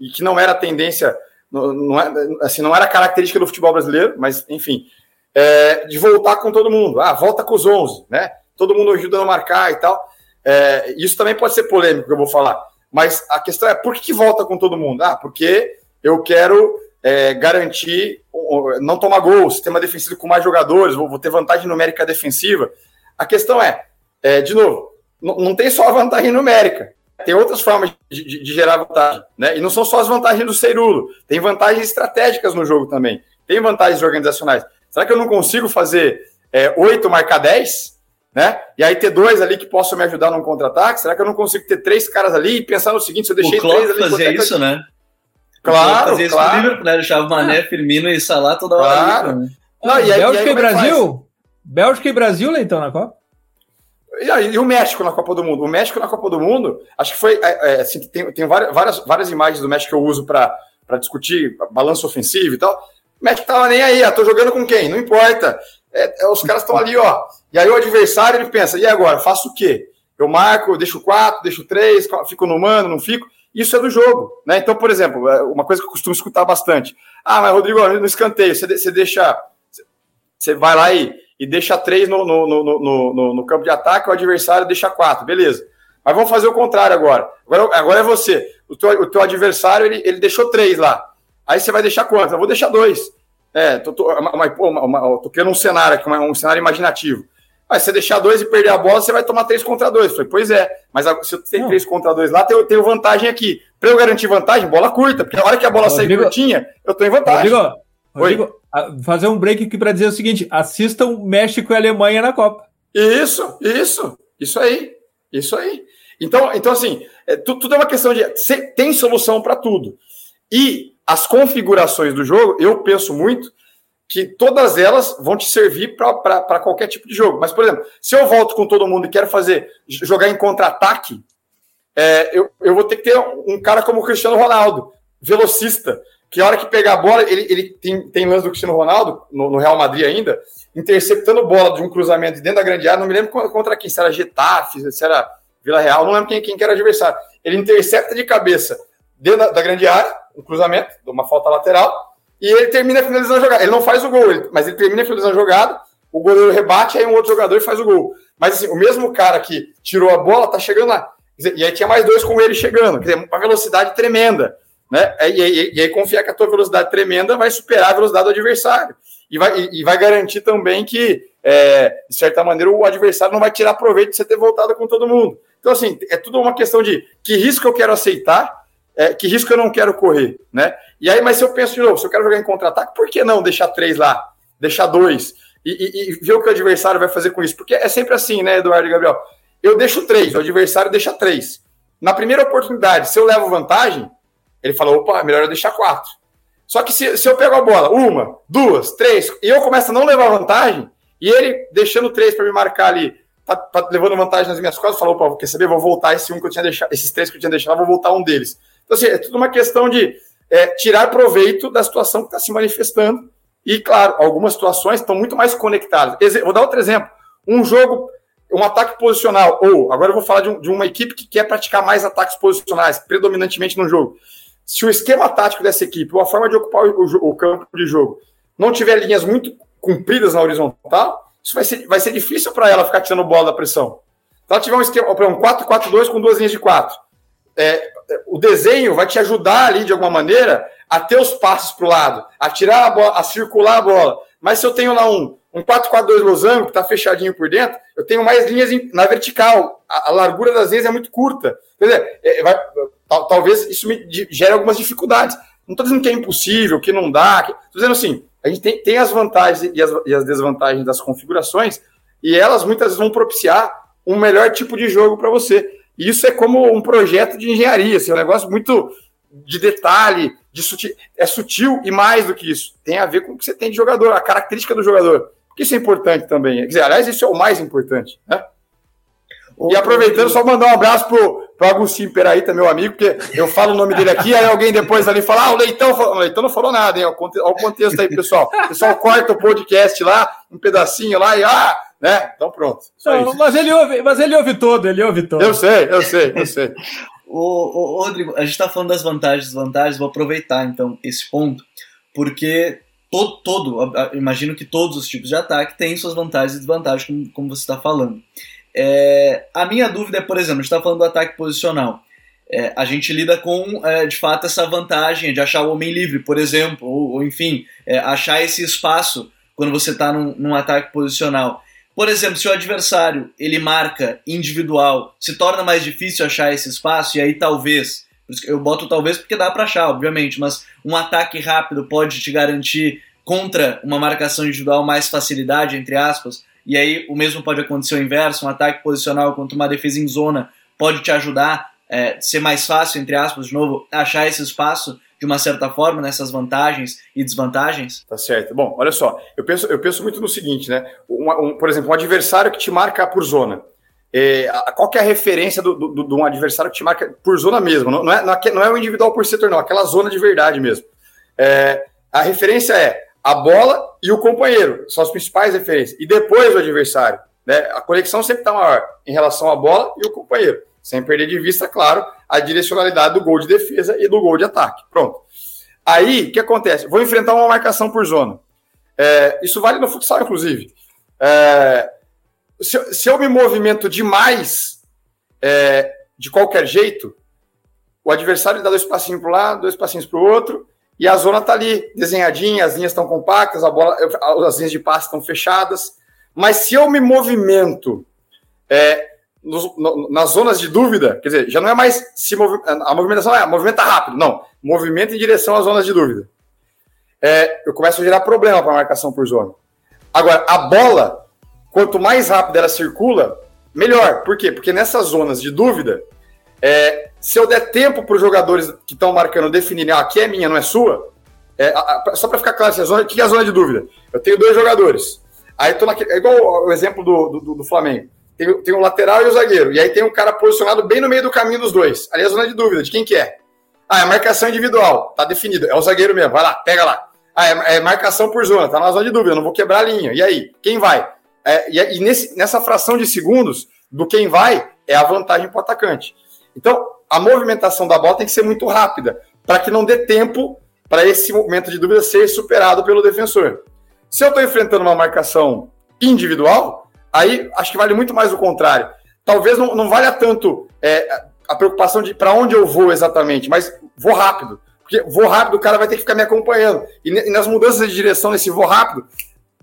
E que não era tendência, não, não, é, assim, não era característica do futebol brasileiro, mas enfim, é, de voltar com todo mundo. Ah, volta com os 11, né? Todo mundo ajudando a marcar e tal. É, isso também pode ser polêmico, eu vou falar. Mas a questão é, por que, que volta com todo mundo? Ah, porque eu quero é, garantir não tomar gol, sistema defensivo com mais jogadores, vou, vou ter vantagem numérica defensiva. A questão é, é de novo, não tem só a vantagem numérica. tem outras formas de, de, de, gerar vantagem, né? E não são só as vantagens do Cerulo, tem vantagens estratégicas no jogo também, tem vantagens organizacionais. Será que eu não consigo fazer é, 8 marcar 10? Né? E aí ter dois ali que possam me ajudar num contra-ataque? Será que eu não consigo ter três caras ali e pensar no seguinte, se eu deixei o três ali... fazia isso, né? Claro, fazia claro. isso Liverpool, né? Deixava Mané, ah. Firmino e Salah toda hora claro. ali. Né? Não, e aí, Bélgica e, aí, e Brasil? Bélgica e Brasil, Leitão, na Copa? E, e, o México na Copa do Mundo? O México na Copa do Mundo, acho que foi. É, é assim, tem, tem várias, várias imagens do México que eu uso para discutir balanço ofensivo e tal. O México tava nem aí, ah, tô jogando com quem? Não importa. É, é os caras estão ali, ó. E aí o adversário ele pensa, e agora? Faço o quê? Eu marco, deixo quatro, deixo três, fico no mano, não fico. Isso é do jogo, né? Então, por exemplo, é, uma coisa que eu costumo escutar bastante. Ah, mas Rodrigo, no escanteio, você, deixa. Você vai lá e e deixa três no, no, no, no, no campo de ataque, o adversário deixa quatro, beleza. Mas vamos fazer o contrário agora. Agora, agora é você. O teu, o teu adversário, ele, ele deixou três lá. Aí você vai deixar quantos? Eu vou deixar dois. É, tô, tô, uma, uma, uma, tô criando um cenário aqui, um cenário imaginativo. Mas se você deixar dois e perder a bola, você vai tomar três contra dois. Falei, pois é, mas se eu tenho três contra dois lá, eu tenho vantagem aqui. Para eu garantir vantagem, bola curta, porque na hora que a bola sair curtinha, eu tô em vantagem. Rodrigo, Rodrigo, fazer um break aqui para dizer o seguinte: assistam México e Alemanha na Copa. Isso, isso, isso aí, isso aí. Então, então assim, é, tudo, tudo é uma questão de tem solução para tudo. E as configurações do jogo, eu penso muito que todas elas vão te servir para qualquer tipo de jogo. Mas, por exemplo, se eu volto com todo mundo e quero fazer jogar em contra-ataque, é, eu, eu vou ter que ter um cara como o Cristiano Ronaldo, velocista, que a hora que pegar a bola, ele, ele tem, tem lance do Cristiano Ronaldo, no, no, Real Madrid ainda, interceptando bola de um cruzamento dentro da grande área, não me lembro contra quem, se era Getafe, se era Vila Real, não lembro quem, quem que era adversário. Ele intercepta de cabeça dentro da, da grande área, um cruzamento, de uma falta lateral, e ele termina finalizando a jogada. Ele não faz o gol, ele, mas ele termina finalizando a jogada, o goleiro rebate, aí um outro jogador faz o gol. Mas assim, o mesmo cara que tirou a bola tá chegando lá. E aí tinha mais dois com ele chegando, quer dizer, uma velocidade tremenda. Né? E, e, e, aí confiar que a tua velocidade tremenda vai superar a velocidade do adversário. E vai, e, e vai garantir também que, é, de certa maneira, o adversário não vai tirar proveito de você ter voltado com todo mundo. Então, assim, é tudo uma questão de que risco eu quero aceitar, é, que risco eu não quero correr, né? E aí, mas se eu penso de novo, se eu quero jogar em contra-ataque, por que não deixar três lá? Deixar dois? E, e, ver o que o adversário vai fazer com isso? Porque é sempre assim, né, Eduardo e Gabriel? Eu deixo três, o adversário deixa três. Na primeira oportunidade, se eu levo vantagem, ele falou: opa, melhor eu deixar quatro. Só que se, se eu pego a bola, uma, duas, três, e eu começo a não levar vantagem, e ele deixando três para me marcar ali, tá, tá, levando vantagem nas minhas costas, falou: opa, quer saber? Vou voltar esse um que eu tinha deixado, esses três que eu tinha deixado, vou voltar um deles. Então, assim, é tudo uma questão de é, tirar proveito da situação que está se manifestando. E, claro, algumas situações estão muito mais conectadas. Vou dar outro exemplo. Um jogo, um ataque posicional, ou agora eu vou falar de, um, de uma equipe que quer praticar mais ataques posicionais, predominantemente no jogo se o esquema tático dessa equipe, ou a forma de ocupar o, o campo de jogo, não tiver linhas muito compridas na horizontal, isso vai ser, vai ser difícil para ela ficar tirando bola da pressão. Se ela tiver um esquema, um 4-4-2 com duas linhas de 4, é, o desenho vai te ajudar ali de alguma maneira a ter os passos para o lado, a tirar a bola, a circular a bola. Mas se eu tenho lá um, um 4-4-2 losango, que está fechadinho por dentro, eu tenho mais linhas na vertical. A, a largura das linhas é muito curta. Quer dizer, é, vai, tal, talvez isso me gere algumas dificuldades. Não estou dizendo que é impossível, que não dá. Estou dizendo assim, a gente tem, tem as vantagens e as, e as desvantagens das configurações, e elas muitas vezes vão propiciar um melhor tipo de jogo para você. Isso é como um projeto de engenharia, assim, é um negócio muito de detalhe, de sutil, é sutil e mais do que isso. Tem a ver com o que você tem de jogador, a característica do jogador. Porque isso é importante também. Quer dizer, aliás, isso é o mais importante. Né? E aproveitando, só mandar um abraço pro, pro Agostinho Peraíta, meu amigo, porque eu falo o nome dele aqui, aí alguém depois ali fala, ah, o Leitão, falou. o Leitão não falou nada, hein? Olha o contexto aí, pessoal. O pessoal corta o podcast lá, um pedacinho lá e, ah, né? Então pronto. Não, mas, ele ouve, mas ele ouve todo, ele ouve todo. Eu sei, eu sei, eu sei. o, o, Rodrigo, a gente está falando das vantagens e desvantagens, vou aproveitar então esse ponto, porque todo, todo, imagino que todos os tipos de ataque têm suas vantagens e desvantagens, como, como você está falando. É, a minha dúvida é, por exemplo, a gente está falando do ataque posicional. É, a gente lida com, é, de fato, essa vantagem de achar o homem livre, por exemplo, ou, ou enfim, é, achar esse espaço quando você está num, num, ataque posicional. Por exemplo, se o adversário ele marca individual, se torna mais difícil achar esse espaço, e aí talvez, eu boto talvez porque dá para achar, obviamente, mas um ataque rápido pode te garantir contra uma marcação individual mais facilidade, entre aspas, e aí o mesmo pode acontecer o inverso, um ataque posicional contra uma defesa em zona pode te ajudar é, ser mais fácil, entre aspas, de novo, achar esse espaço de uma certa forma nessas vantagens e desvantagens? Tá certo. Bom, olha só, eu penso, eu penso muito no seguinte, né? Um, um, por exemplo, um adversário que te marca por zona. É, qual que é a referência de um adversário que te marca por zona mesmo? Não, não, é, não é o individual por setor, não, aquela zona de verdade mesmo. É, a referência é a bola e o companheiro, são as principais referências. E depois o adversário. Né? A conexão sempre está maior em relação à bola e o companheiro. Sem perder de vista, claro, a direcionalidade do gol de defesa e do gol de ataque. Pronto. Aí, o que acontece? Vou enfrentar uma marcação por zona. É, isso vale no futsal, inclusive. É, se, se, eu me movimento demais, é, de qualquer jeito, o adversário dá dois passinhos para um lado, dois passinhos para o outro, e a zona está ali, desenhadinha, as linhas estão compactas, bola, as linhas de passe estão fechadas. Mas se eu me movimento é, no, nas zonas de dúvida, quer dizer, já não é mais se movi a movimentação é movimenta rápido, não, movimento em direção às zonas de dúvida. É, eu começo a gerar problema para a marcação por zona. Agora, a bola, quanto mais rápido ela circula, melhor. Por quê? Porque nessas zonas de dúvida, é, se eu der tempo para os jogadores que estão marcando definirem, ah, aqui é minha, não é sua, é, a, a, só para ficar claro, o que é a zona de dúvida? Eu tenho dois jogadores. Aí tô naquele, é igual o exemplo do, do, do Flamengo. Tem, tem o lateral e o zagueiro. E aí tem um cara posicionado bem no meio do caminho dos dois. Ali é a zona de dúvida, de quem que é. Ah, é marcação individual. Tá definido. É o zagueiro mesmo. Vai lá, pega lá. Ah, é, é marcação por zona. Tá na zona de dúvida. Não vou quebrar a linha. E aí? Quem vai? É, e, e nesse, nessa fração de segundos do quem vai, é a vantagem para o atacante. Então, a movimentação da bola tem que ser muito rápida, para que não dê tempo para esse momento de dúvida ser superado pelo defensor. Se eu estou enfrentando uma marcação individual, aí acho que vale muito mais o contrário. Talvez não, não valha tanto é, a preocupação de para onde eu vou exatamente, mas vou rápido. Porque vou rápido, o cara vai ter que ficar me acompanhando. E, e nas mudanças de direção nesse vou rápido,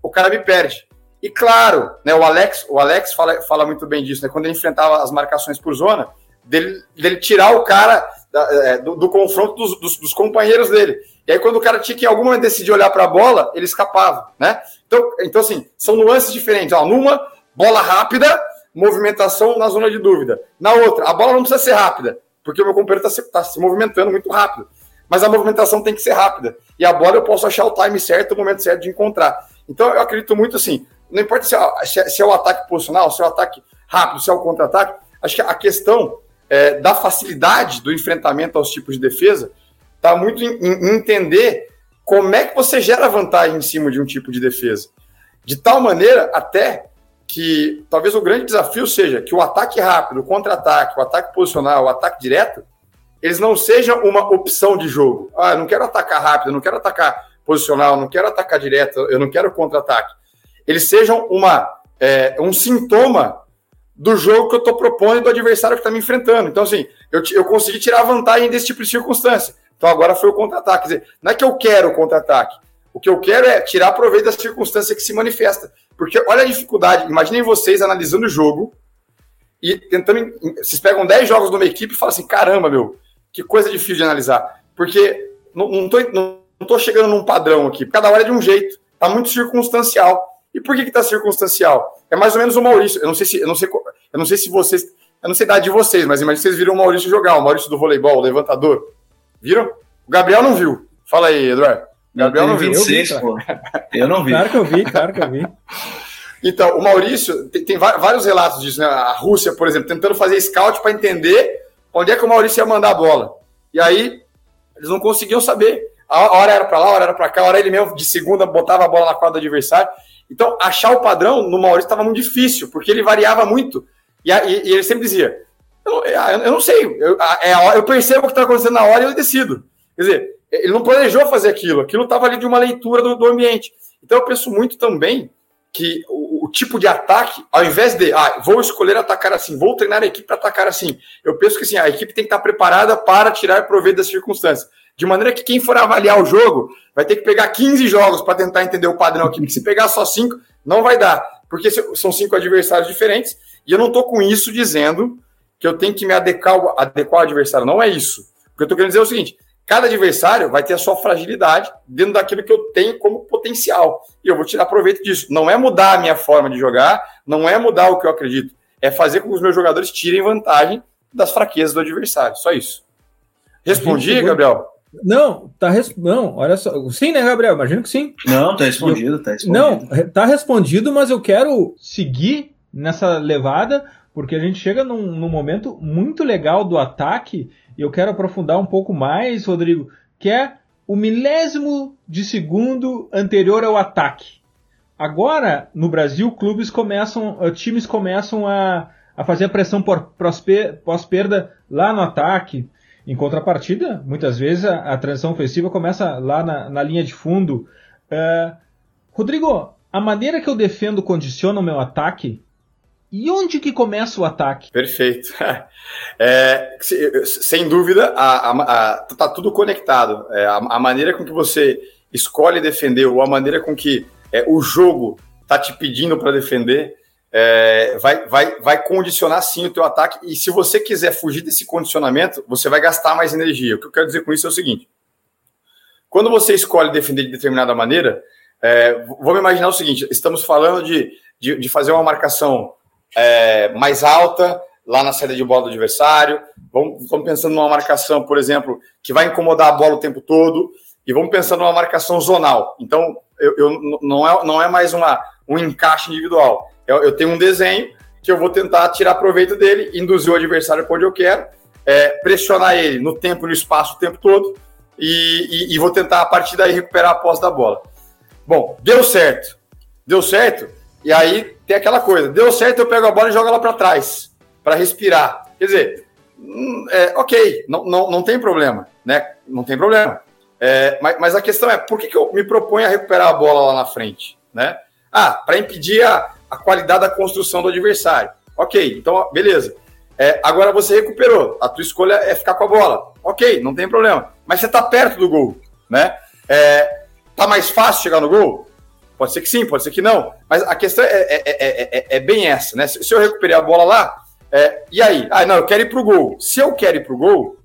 o cara me perde. E claro, né, o Alex, o Alex fala, fala muito bem disso, né? Quando ele enfrentava as marcações por zona, dele, dele tirar o cara da, é, do, do, confronto dos, dos, dos, companheiros dele. E aí, quando o cara tinha que em algum momento decidir olhar para a bola, ele escapava, né? Então, então, assim, são nuances diferentes. Ó, numa, bola rápida, movimentação na zona de dúvida. Na outra, a bola não precisa ser rápida, porque o meu companheiro está se, tá se movimentando muito rápido. Mas a movimentação tem que ser rápida. E a bola eu posso achar o time certo, o momento certo de encontrar. Então, eu acredito muito assim, não importa se é, se é o ataque posicional, se é o ataque rápido, se é o contra-ataque, acho que a questão é, da facilidade do enfrentamento aos tipos de defesa está muito em, em, entender como é que você gera vantagem em cima de um tipo de defesa. De tal maneira, até que talvez o grande desafio seja que o ataque rápido, o contra-ataque, o ataque posicional, o ataque direto, eles não sejam uma opção de jogo. Ah, eu não quero atacar rápido, eu não quero atacar posicional, eu não quero atacar direto, eu não quero contra-ataque. Eles sejam uma, é, um sintoma do jogo que eu estou propondo do adversário que está me enfrentando. Então, assim, eu, eu consegui tirar vantagem desse tipo de circunstância. Então, agora foi o contra-ataque. Quer dizer, não é que eu quero o contra-ataque. O que eu quero é tirar proveito da circunstância que se manifesta. Porque olha a dificuldade. Imaginem vocês analisando o jogo e tentando. Vocês pegam 10 jogos de uma equipe e falam assim: caramba, meu, que coisa difícil de analisar. Porque não, não, tô, não, não tô chegando num padrão aqui. Cada hora é de um jeito. Tá muito circunstancial. E por que que tá circunstancial? É mais ou menos o Maurício. Eu não sei se, eu não sei, eu não sei se vocês, eu não sei a idade de vocês, mas imagina vocês viram o Maurício jogar, o Maurício do voleibol, o levantador. Viram? O Gabriel não viu. Fala aí, Eduardo. O Gabriel não, viu. 26, eu, vi, pô. eu não vi. Claro que eu vi, claro que eu vi. Então, o Maurício, tem, tem, vários relatos disso, né? A Rússia, por exemplo, tentando fazer scout para entender onde é que o Maurício ia mandar a bola. E aí, eles não conseguiam saber. A hora era para lá, a hora era para cá, a hora ele mesmo de segunda botava a bola na quadra do adversário. Então, achar o padrão no Maurício estava muito difícil, porque ele variava muito. E, e, e ele sempre dizia: Eu, eu, eu não sei, eu, é, eu percebo o que está acontecendo na hora e eu decido. Quer dizer, ele não planejou fazer aquilo, aquilo estava ali de uma leitura do, do, ambiente. Então, eu penso muito também que o, o, tipo de ataque, ao invés de, ah, vou escolher atacar assim, vou treinar a equipe para atacar assim, eu penso que assim, a equipe tem que estar preparada para tirar proveito das circunstâncias. De maneira que quem for avaliar o jogo vai ter que pegar 15 jogos para tentar entender o padrão aqui. Porque se pegar só 5, não vai dar. porque são cinco adversários diferentes, e eu não estou com isso dizendo que eu tenho que me adequar, adequar ao adversário. Não é isso. O que eu estou querendo dizer é o seguinte: cada adversário vai ter a sua fragilidade dentro daquilo que eu tenho como potencial. E eu vou tirar proveito disso. Não é mudar a minha forma de jogar, não é mudar o que eu acredito. É fazer com que os meus jogadores tirem vantagem das fraquezas do adversário. Só isso. Respondi, Gabriel? Não, tá res... não, olha só. Sim, né, Gabriel? Imagino que sim. Não, tá respondido, eu... tá respondido. Não, tá respondido, mas eu quero seguir nessa levada, porque a gente chega num, num momento muito legal do ataque, e eu quero aprofundar um pouco mais, Rodrigo, que é o milésimo de segundo anterior ao ataque. Agora, no Brasil, clubes começam, eh, times começam a, a fazer a pressão pós-perda lá no ataque. Em contrapartida, muitas vezes a, a transição ofensiva começa lá na, na linha de fundo. Uh, Rodrigo, a maneira que eu defendo condiciona o meu ataque. E onde que começa o ataque? Perfeito. É, sem dúvida, a, a, a, tá tudo conectado. É, a, a, maneira com que você escolhe defender ou a maneira com que é, o jogo tá te pedindo para defender é, vai, vai, vai condicionar sim o teu ataque. E se você quiser fugir desse condicionamento, você vai gastar mais energia. O que eu quero dizer com isso é o seguinte: quando você escolhe defender de determinada maneira, é, vamos imaginar o seguinte: estamos falando de, de, de fazer uma marcação é, mais alta lá na saída de bola do adversário. Vamos, pensando numa marcação, por exemplo, que vai incomodar a bola o tempo todo. E vamos pensando numa marcação zonal. Então, eu, eu não, é, não é mais uma, um encaixe individual eu, eu tenho um desenho que eu vou tentar tirar proveito dele, induzir o adversário para onde eu quero, é, pressionar ele no tempo e no espaço o tempo todo e, e, e, vou tentar a partir daí recuperar a posse da bola. Bom, deu certo. Deu certo. E aí tem aquela coisa, deu certo, eu pego a bola e jogo ela para trás, para respirar. Quer dizer, hum, é, ok, não, não, não tem problema, né? Não tem problema. É, mas, mas, a questão é, por que, que eu me proponho a recuperar a bola lá na frente, né? Ah, para impedir a, a qualidade da construção do adversário. Ok, então, beleza. É, agora você recuperou, a tua escolha é ficar com a bola. Ok, não tem problema. Mas você está perto do gol, né? É, tá mais fácil chegar no gol? Pode ser que sim, pode ser que não. Mas a questão é, é, é, é bem essa, né? Se, eu recuperei a bola lá, e aí? Ah, não, eu quero ir pro gol. Se eu quero ir pro gol,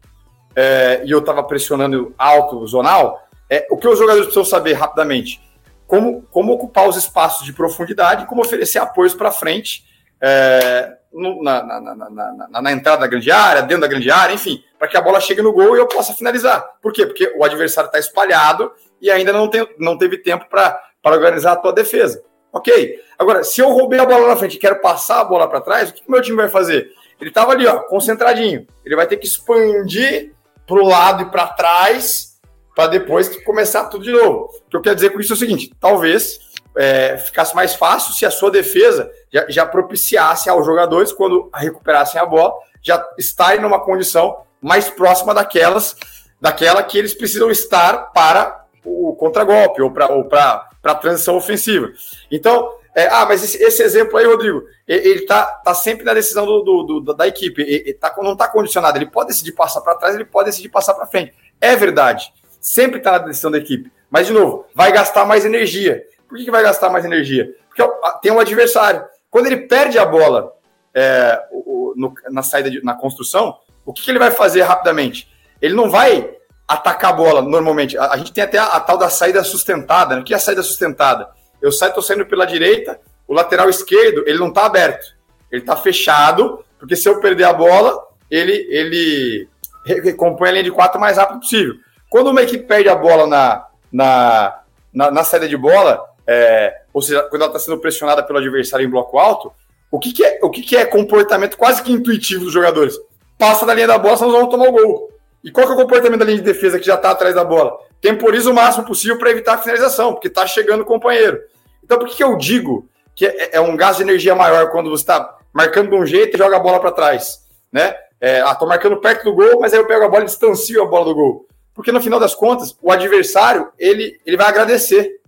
e eu estava pressionando alto, zonal, o que os jogadores precisam saber rapidamente? como, como ocupar os espaços de profundidade, como oferecer apoios para frente é, no, na, na, na, na, entrada da grande área, dentro da grande área, enfim, para que a bola chegue no gol e eu possa finalizar. Por quê? Porque o adversário está espalhado e ainda não, tem, não teve tempo para organizar a tua defesa. Ok. Agora, se eu roubei a bola na frente e quero passar a bola para trás, o que o meu time vai fazer? Ele estava ali, ó, concentradinho. Ele vai ter que expandir para o lado e para trás para depois começar tudo de novo. O que eu quero dizer com isso é o seguinte: talvez é, ficasse mais fácil se a sua defesa já, já, propiciasse aos jogadores, quando recuperassem a bola, já estarem numa condição mais próxima daquelas, daquela que eles precisam estar para o contragolpe ou para ou a transição ofensiva. Então, é, ah, mas esse, esse, exemplo aí, Rodrigo, ele está tá sempre na decisão do, do, do da equipe, ele tá, não está condicionado. Ele pode decidir passar para trás, ele pode decidir passar para frente. É verdade sempre está na decisão da equipe. Mas, de novo, vai gastar mais energia. Por que, que vai gastar mais energia? Porque tem um adversário. Quando ele perde a bola é, o, no, na saída, de, na construção, o que, que, ele vai fazer rapidamente? Ele não vai atacar a bola normalmente. A, a gente tem até a, a, tal da saída sustentada. Né? O que é a saída sustentada? Eu saio, estou saindo pela direita, o lateral esquerdo, ele não está aberto. Ele está fechado, porque se eu perder a bola, ele, ele recompõe a linha de quatro o mais rápido possível. Quando uma equipe perde a bola na, na, na, na saída de bola, é, ou seja, quando ela está sendo pressionada pelo adversário em bloco alto, o que, que é, o que, que é comportamento quase que intuitivo dos jogadores? Passa da linha da bola, senão nós vamos tomar o gol. E qual que é o comportamento da linha de defesa que já está atrás da bola? Temporiza o máximo possível para evitar a finalização, porque está chegando o companheiro. Então, por que, que eu digo que é, é, um gasto de energia maior quando você está marcando de um jeito e joga a bola para trás? Né? É, ah, marcando perto do gol, mas aí eu pego a bola e distancio a bola do gol. Porque no final das contas, o adversário, ele, ele vai agradecer,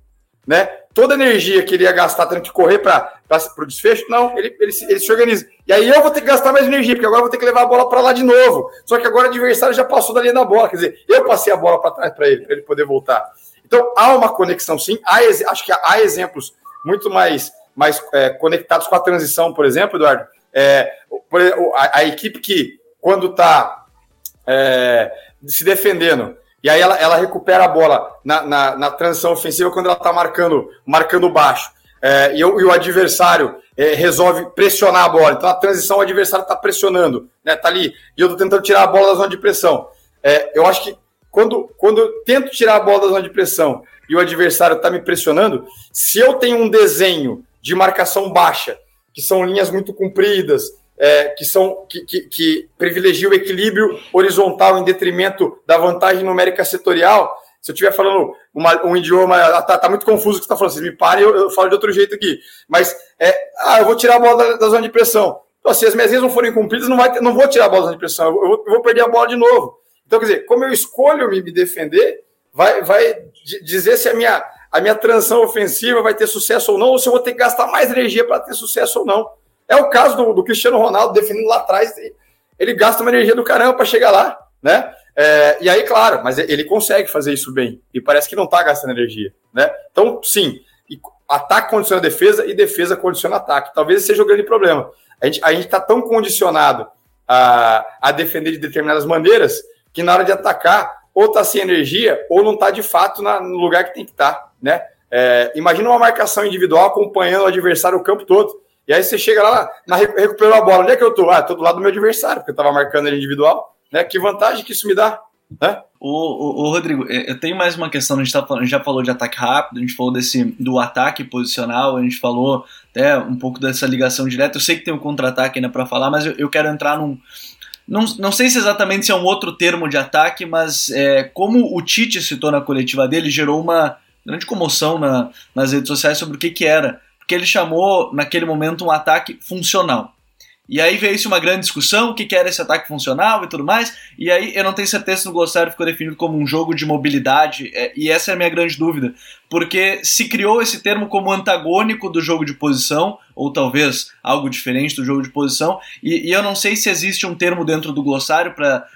né? Toda a energia que ele ia gastar tendo que correr para o desfecho, não, ele, ele, ele se organiza. E aí eu vou ter que gastar mais energia, porque agora eu vou ter que levar a bola para lá de novo. Só que agora o adversário já passou da linha da bola, quer dizer, eu passei a bola para trás para ele, para ele poder voltar. Então há uma conexão sim, há, acho que há exemplos muito mais mais é, conectados com a transição, por exemplo, Eduardo. É, a, a, equipe que, quando está é, se defendendo, e aí ela, ela recupera a bola na, na, na transição ofensiva quando ela está marcando, marcando baixo. É, e, o, e, o, adversário é, resolve pressionar a bola. Então, a transição, o adversário está pressionando, né? Tá ali. E eu estou tentando tirar a bola da zona de pressão. É, eu acho que quando, quando eu tento tirar a bola da zona de pressão e o adversário está me pressionando, se eu tenho um desenho de marcação baixa, que são linhas muito compridas, é, que são que, que, que privilegia o equilíbrio horizontal em detrimento da vantagem numérica setorial. Se eu estiver falando uma, um idioma, ah, tá, tá, muito confuso o que você está falando, vocês me parem, eu, eu, falo de outro jeito aqui. Mas, é, ah, eu vou tirar a bola da, da zona de pressão. Então, se as minhas não forem cumpridas, não, vai ter, não vou tirar a bola da zona de pressão, eu vou, eu vou perder a bola de novo. Então, quer dizer, como eu escolho me defender, vai, vai dizer se a minha, a minha transição ofensiva vai ter sucesso ou não, ou se eu vou ter que gastar mais energia para ter sucesso ou não. É o caso do, do, Cristiano Ronaldo definindo lá atrás, ele gasta uma energia do caramba para chegar lá, né? É, e aí, claro, mas ele consegue fazer isso bem e parece que não está gastando energia, né? Então, sim, ataque condiciona defesa e defesa condiciona ataque. Talvez seja o grande problema. A gente a está tão condicionado a, a defender de determinadas maneiras que na hora de atacar ou está sem energia ou não está de fato na, no lugar que tem que estar, tá, né? É, imagina uma marcação individual acompanhando o adversário o campo todo. E aí você chega lá, na, recuperou a bola. Onde é que eu tô? Ah, tô do lado do meu adversário, porque eu tava marcando ele individual. Né? Que vantagem que isso me dá? Né? O, o, o, Rodrigo, é, eu tenho mais uma questão. A gente, tá falando, a gente já falou de ataque rápido, a gente falou desse, do ataque posicional, a gente falou até um pouco dessa ligação direta. Eu sei que tem um contra-ataque ainda para falar, mas eu, eu quero entrar num, não, não sei se exatamente se é um outro termo de ataque, mas é, como o Tite citou na coletiva dele, gerou uma grande comoção na, nas redes sociais sobre o que, que era. Porque ele chamou, naquele momento, um ataque funcional. E aí veio-se uma grande discussão, o que, que era esse ataque funcional e tudo mais. E aí eu não tenho certeza se no glossário ficou definido como um jogo de mobilidade, é, e essa é a minha grande dúvida. Porque se criou esse termo como antagônico do jogo de posição, ou talvez algo diferente do jogo de posição, e, e eu não sei se existe um termo dentro do glossário para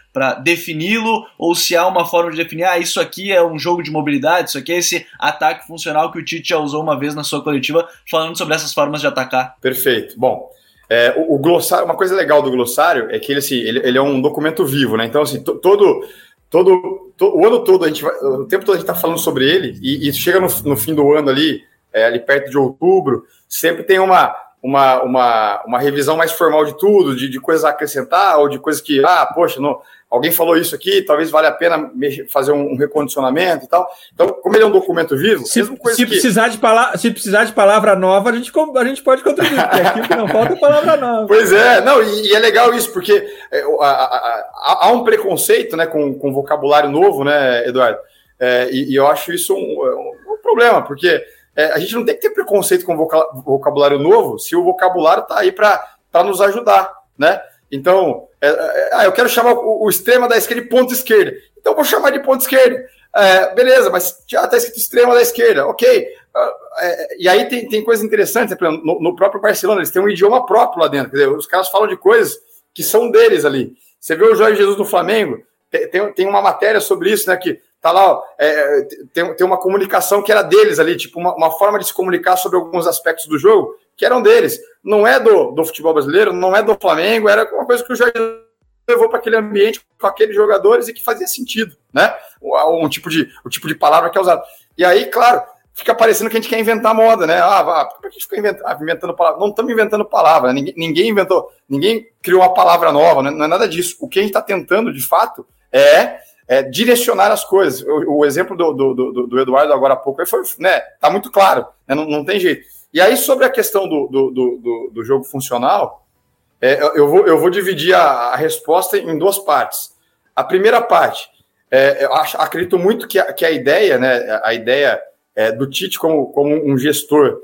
defini-lo, ou se há uma forma de definir, ah, isso aqui é um jogo de mobilidade, isso aqui é esse ataque funcional que o Tite já usou uma vez na sua coletiva, falando sobre essas formas de atacar. Perfeito. Bom. É, o, o, glossário, uma coisa legal do glossário é que ele, assim, ele, ele é um documento vivo, né? Então, assim, todo, todo, to, o ano todo, a gente vai, o tempo todo a gente está falando sobre ele, e, e chega no, no, fim do ano ali, é, ali perto de outubro, sempre tem uma, uma, uma, uma revisão mais formal de tudo, de, de coisas a acrescentar, ou de coisas que, ah, poxa, não, alguém falou isso aqui, talvez valha a pena fazer um recondicionamento e tal. Então, como ele é um documento vivo, se, se que... precisar de palavra, se precisar de palavra nova, a gente, a gente pode contribuir, porque aqui que não falta é palavra nova. Pois é, não, e, e é legal isso, porque é, há um preconceito né, com, com vocabulário novo, né, Eduardo? É, e, e, eu acho isso um, um problema, porque é, a gente não tem que ter preconceito com vocabulário novo se o vocabulário está aí para nos ajudar, né? Então, é, é, ah, eu quero chamar o, o, extrema da esquerda de ponto esquerda. Então, vou chamar de ponto esquerda. É, beleza, mas já está escrito extrema da esquerda, ok. Ah, é, e aí tem, tem coisas interessantes, no, no, próprio Barcelona, eles têm um idioma próprio lá dentro. Dizer, os caras falam de coisas que são deles ali. Você vê o Jorge Jesus no Flamengo, tem, tem uma matéria sobre isso, né? Que tá lá, ó, é, tem, tem uma comunicação que era deles ali, tipo, uma, uma forma de se comunicar sobre alguns aspectos do jogo que eram deles. Não é do, do futebol brasileiro, não é do Flamengo, era uma coisa que o Jorge levou para aquele ambiente com aqueles jogadores e que fazia sentido, né? Um tipo de, o tipo de palavra que é usado. E aí, claro, fica parecendo que a gente quer inventar moda, né? Ah, por que a gente fica inventando, ah, inventando palavra? Não estamos inventando palavra, ninguém, ninguém, inventou, ninguém criou uma palavra nova, né? não é nada disso. O que a gente está tentando, de fato, é, é, direcionar as coisas. O, o exemplo do, do, do, do, Eduardo agora há pouco foi, né? Tá muito claro, né? não, não tem jeito. E aí, sobre a questão do, do, do, jogo funcional, é, eu, vou, eu vou dividir a, a, resposta em duas partes. A primeira parte, é, eu acho, acredito muito que a, que a ideia, né, a ideia é, do Tite como, como um gestor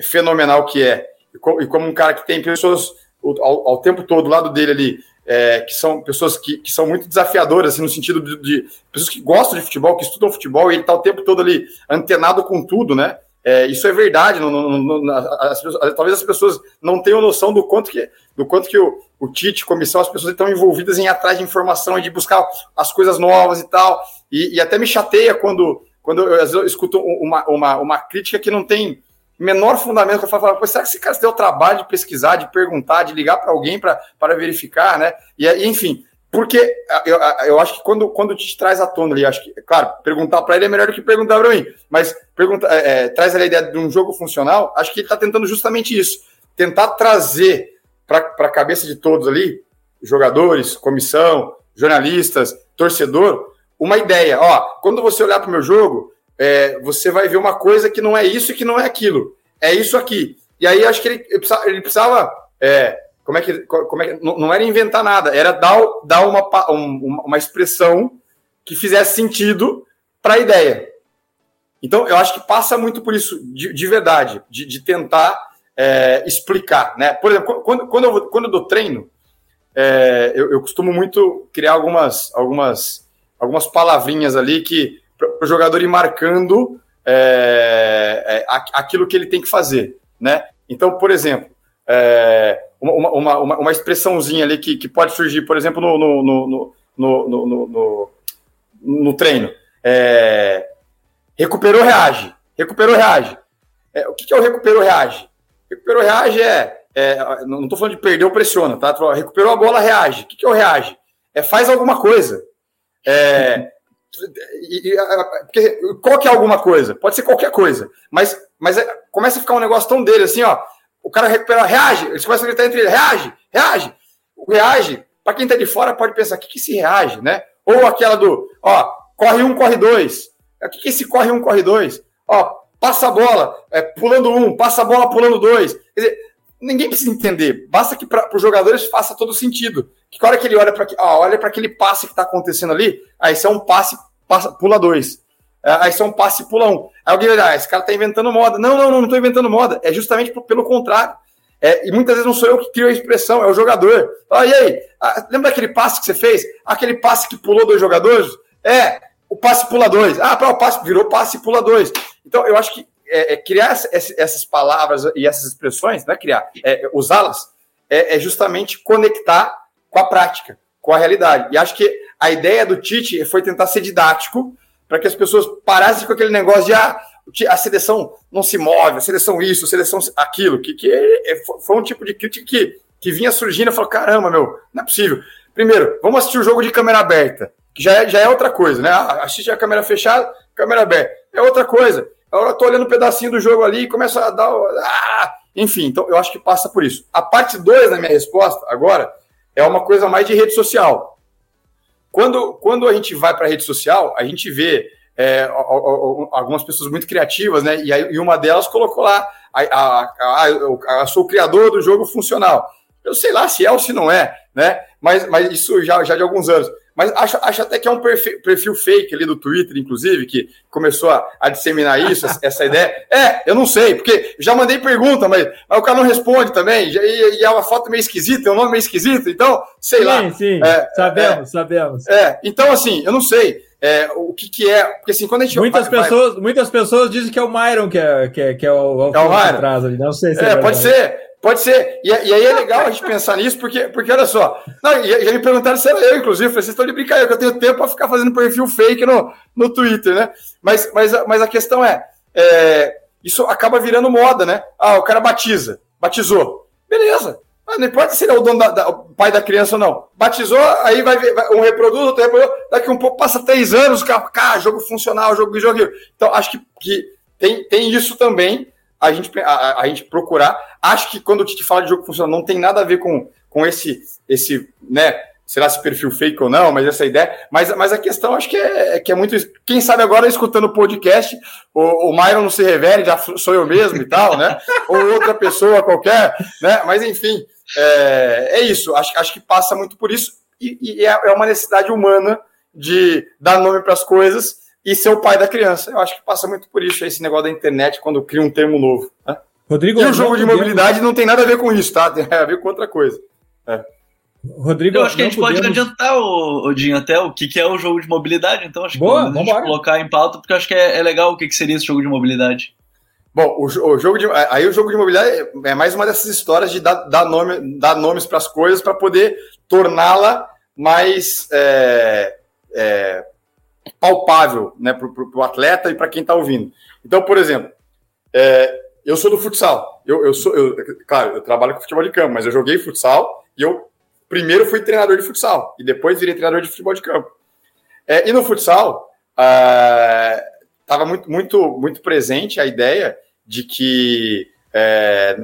fenomenal que é, e como, e como um cara que tem pessoas ao, ao, tempo todo do lado dele ali, é, que são pessoas que, que, são muito desafiadoras, assim, no sentido de, de, pessoas que gostam de futebol, que estudam futebol, e ele está o tempo todo ali antenado com tudo, né? É, isso é verdade. Não, não, não, as, talvez as pessoas não tenham noção do quanto que, do quanto que o, o Tite, comissão, as pessoas estão envolvidas em ir atrás de informação e de buscar as coisas novas e tal. E, e até me chateia quando, quando eu, eu escuto uma, uma, uma crítica que não tem menor fundamento que eu falo, será que esse cara se deu o trabalho de pesquisar, de perguntar, de ligar para alguém para verificar, né? E, enfim, porque eu, eu acho que quando, quando te traz à tona ali, acho que, claro, perguntar para ele é melhor do que perguntar para mim, mas pergunta, é, é, traz a ideia de um jogo funcional, acho que ele está tentando justamente isso, tentar trazer para a cabeça de todos ali, jogadores, comissão, jornalistas, torcedor, uma ideia. Ó, quando você olhar para o meu jogo, é, você vai ver uma coisa que não é isso e que não é aquilo. É isso aqui. E aí acho que ele, ele precisava. É, como é que. Como é não, não, era inventar nada, era dar, dar uma, um, uma expressão que fizesse sentido para a ideia. Então, eu acho que passa muito por isso, de, de verdade, de, de tentar é, explicar. Né? Por exemplo, quando, quando, eu, quando eu dou treino, é, eu, eu, costumo muito criar algumas, algumas, algumas palavrinhas ali que para o jogador ir marcando é, é aquilo que ele tem que fazer, né? Então, por exemplo, é, uma, uma, uma, uma, expressãozinha ali que, que pode surgir, por exemplo, no, no, no, no, no, no treino. É, recuperou, reage. Recuperou, reage. É, o que, que é o recuperou, reage? Recuperou, reage é é, não estou falando de perder ou pressiona, tá? Recuperou a bola, reage. O que, que é o reage? É faz alguma coisa. É, porque, qual que é alguma coisa? Pode ser qualquer coisa, mas, mas é, começa a ficar um negócio tão dele assim, ó. O cara recupera, reage, eles começam a gritar entre eles, reage, reage. O reage, para quem tá de fora, pode pensar, o que, que se reage, né? Ou aquela do, ó, corre um, corre dois. O que, que esse corre um, corre dois? Ó, passa a bola, é, pulando um, passa a bola pulando dois. Quer dizer, ninguém precisa entender. Basta que para os jogadores faça todo sentido. Que hora que ele olha para ah, olha para aquele passe que está acontecendo ali, aí isso é um passe, passa, pula dois. É, aí isso é um passe, pula um. Aí alguém vai ah, esse cara está inventando moda. Não, não, não, não estou inventando moda. É justamente pelo contrário. É, e muitas vezes não sou eu que crio a expressão, é o jogador. Ah, e aí? Ah, lembra daquele passe que você fez? Aquele passe que pulou dois jogadores? É, o passe pula dois. Ah, para o passe virou passe pula dois. Então, eu acho que é, é criar essas palavras e essas expressões, não é criar, é, usá-las, é, é, justamente conectar com a prática, com a realidade. E acho que a ideia do Tite foi tentar ser didático para que as pessoas parassem com aquele negócio de ah, a seleção não se move, a seleção isso, a seleção aquilo, que, que é, foi um tipo de crítica que, que vinha surgindo e falou: caramba, meu, não é possível. Primeiro, vamos assistir o jogo de câmera aberta, que já é, já é outra coisa, né? Ah, assiste a câmera fechada, câmera aberta. É outra coisa. Eu tô olhando um pedacinho do jogo ali e começa a dar. Ah! Enfim, então eu acho que passa por isso. A parte 2 da minha resposta, agora, é uma coisa mais de rede social. Quando, quando a gente vai para a rede social, a gente vê é, algumas pessoas muito criativas, né? E, aí, e uma delas colocou lá: a, a, a, a, sou o criador do jogo funcional. Eu sei lá se é ou se não é, né? Mas, mas isso já, já de alguns anos. Mas acho, acho até que é um perfil, perfil fake ali do Twitter, inclusive, que começou a, a disseminar isso, essa ideia. É, eu não sei, porque já mandei pergunta, mas, mas o cara não responde também. E, e, é uma foto meio esquisita, é um nome meio esquisito, então, sei sim, lá. Sim, sim, é, sabemos, é, sabemos. É, então, assim, eu não sei. É, o que, que é. Porque assim, quando a gente. Muitas, vai, pessoas, vai... muitas pessoas dizem que é o Myron que é, que é, que é o, é o, é o Myron. atrás ali. Não sei se é, é pode ser. Pode ser. E, e, aí é legal a gente pensar nisso, porque, porque olha só. Não, já me perguntaram se era eu, inclusive. Falei, vocês estão de brincadeira, que eu tenho tempo para ficar fazendo perfil fake no, no Twitter, né? Mas, mas, mas a questão é, é, isso acaba virando moda, né? Ah, o cara batiza, batizou. Beleza. Mas não importa se ele é o dono da, da, o pai da criança ou não. Batizou, aí vai ver um reproduz, outro reproduz, daqui um pouco passa três anos, cara, cara jogo funcional, jogo jogo. Então, acho que, que tem, tem isso também a gente, a, a, gente procurar. Acho que quando o Tite fala de jogo funcional, não tem nada a ver com, com esse, esse, né, será se perfil fake ou não, mas essa ideia. Mas, mas a questão acho que é, que é muito. Quem sabe agora escutando o podcast, o, o Myron não se revele, já sou eu mesmo e tal, né? ou outra pessoa qualquer, né? Mas enfim, é, é isso. Acho, acho que passa muito por isso. E, e é, é uma necessidade humana de dar nome para as coisas e ser o pai da criança. Eu acho que passa muito por isso, esse negócio da internet, quando cria um termo novo. Né? Rodrigo, e o jogo de mobilidade não tem nada a ver com isso, tá? Tem a ver com outra coisa. É. Rodrigo, eu acho que a gente podemos... pode adiantar, o, o Dinho, até o que, que é o jogo de mobilidade, então acho Boa, que a gente colocar em pauta, porque eu acho que é, é legal o que, que seria esse jogo de mobilidade. Bom, o, o, jogo de, aí o jogo de mobilidade é mais uma dessas histórias de dar, dar, nome, dar nomes para as coisas para poder torná-la mais é, é, palpável né, para o atleta e para quem está ouvindo. Então, por exemplo, é, eu sou do futsal. Eu, eu sou, eu, claro, eu trabalho com futebol de campo, mas eu joguei futsal e eu primeiro fui treinador de futsal e depois virei treinador de futebol de campo. É, e no futsal, estava ah, muito, muito, muito presente a ideia de que é,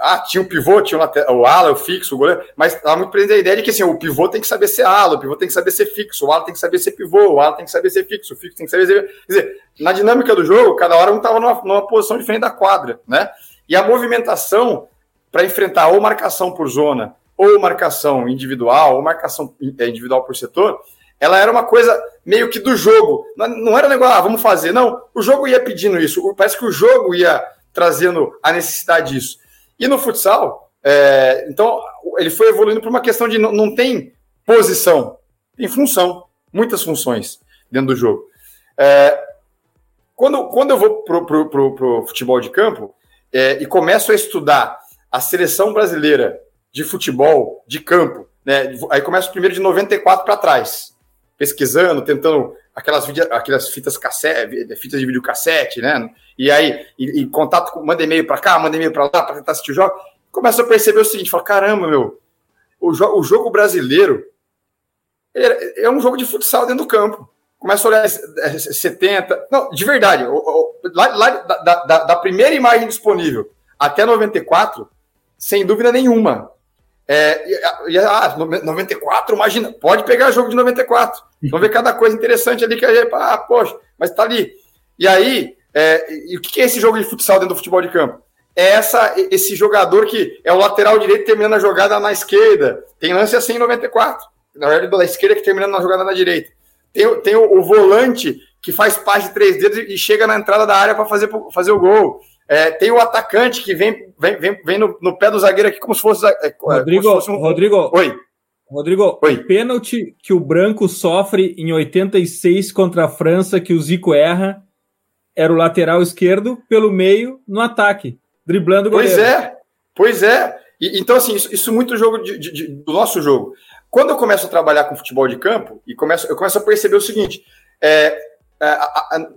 ah, tinha o pivô, tinha o, ala, o fixo, o goleiro, mas estava muito presente a ideia de que assim, o pivô tem que saber ser ala, o pivô tem que saber ser fixo, o ala tem que saber ser pivô, o ala tem que saber ser fixo, o fixo tem que saber ser. Quer dizer, na dinâmica do jogo, cada hora um estava numa, numa posição diferente da quadra, né? E a movimentação para enfrentar ou marcação por zona, ou marcação individual, ou marcação é, individual por setor, ela era uma coisa meio que do jogo. Não era negócio, ah, vamos fazer. Não, o jogo ia pedindo isso. Parece que o jogo ia trazendo a necessidade disso. E no futsal, é, então, ele foi evoluindo para uma questão de não, não tem posição, tem função, muitas funções dentro do jogo. É, quando, quando eu vou para o futebol de campo é, e começo a estudar a seleção brasileira de futebol de campo, né, aí começo primeiro de 94 para trás, pesquisando, tentando aquelas, aquelas fitas cassete, fitas de videocassete, né? E aí, e, e contato, manda e-mail para cá, manda e-mail para lá para tentar assistir o jogo. Começa a perceber o seguinte: fala, caramba, meu, o, jo o jogo brasileiro é, é um jogo de futsal dentro do campo. Começa a olhar 70. É, não, de verdade, lá, lá da, da, da primeira imagem disponível até 94, sem dúvida nenhuma, é, e, ah, 94, imagina, pode pegar jogo de 94. Vamos ver cada coisa interessante ali que a gente, ah, poxa, mas tá ali. E aí, é, e o que é esse jogo de futsal dentro do futebol de campo? É essa, esse jogador que é o lateral direito terminando a jogada na esquerda. Tem lance assim em 94. Na verdade, da esquerda que terminando na jogada na direita. Tem, tem o, o volante que faz parte de três dedos e chega na entrada da área para fazer, fazer o gol. É, tem o atacante que vem, vem, vem, vem no, no, pé do zagueiro aqui como se fosse. É, Rodrigo, se fosse um... Rodrigo. Oi. Rodrigo, Oi. o pênalti que o Branco sofre em 86 contra a França, que o Zico erra, era o lateral esquerdo pelo meio no ataque, driblando o goleiro. Pois é, pois é. E, então, assim, isso, isso muito jogo de, de, de, do nosso jogo. Quando eu começo a trabalhar com futebol de campo, e começo, eu começo a perceber o seguinte: é, é,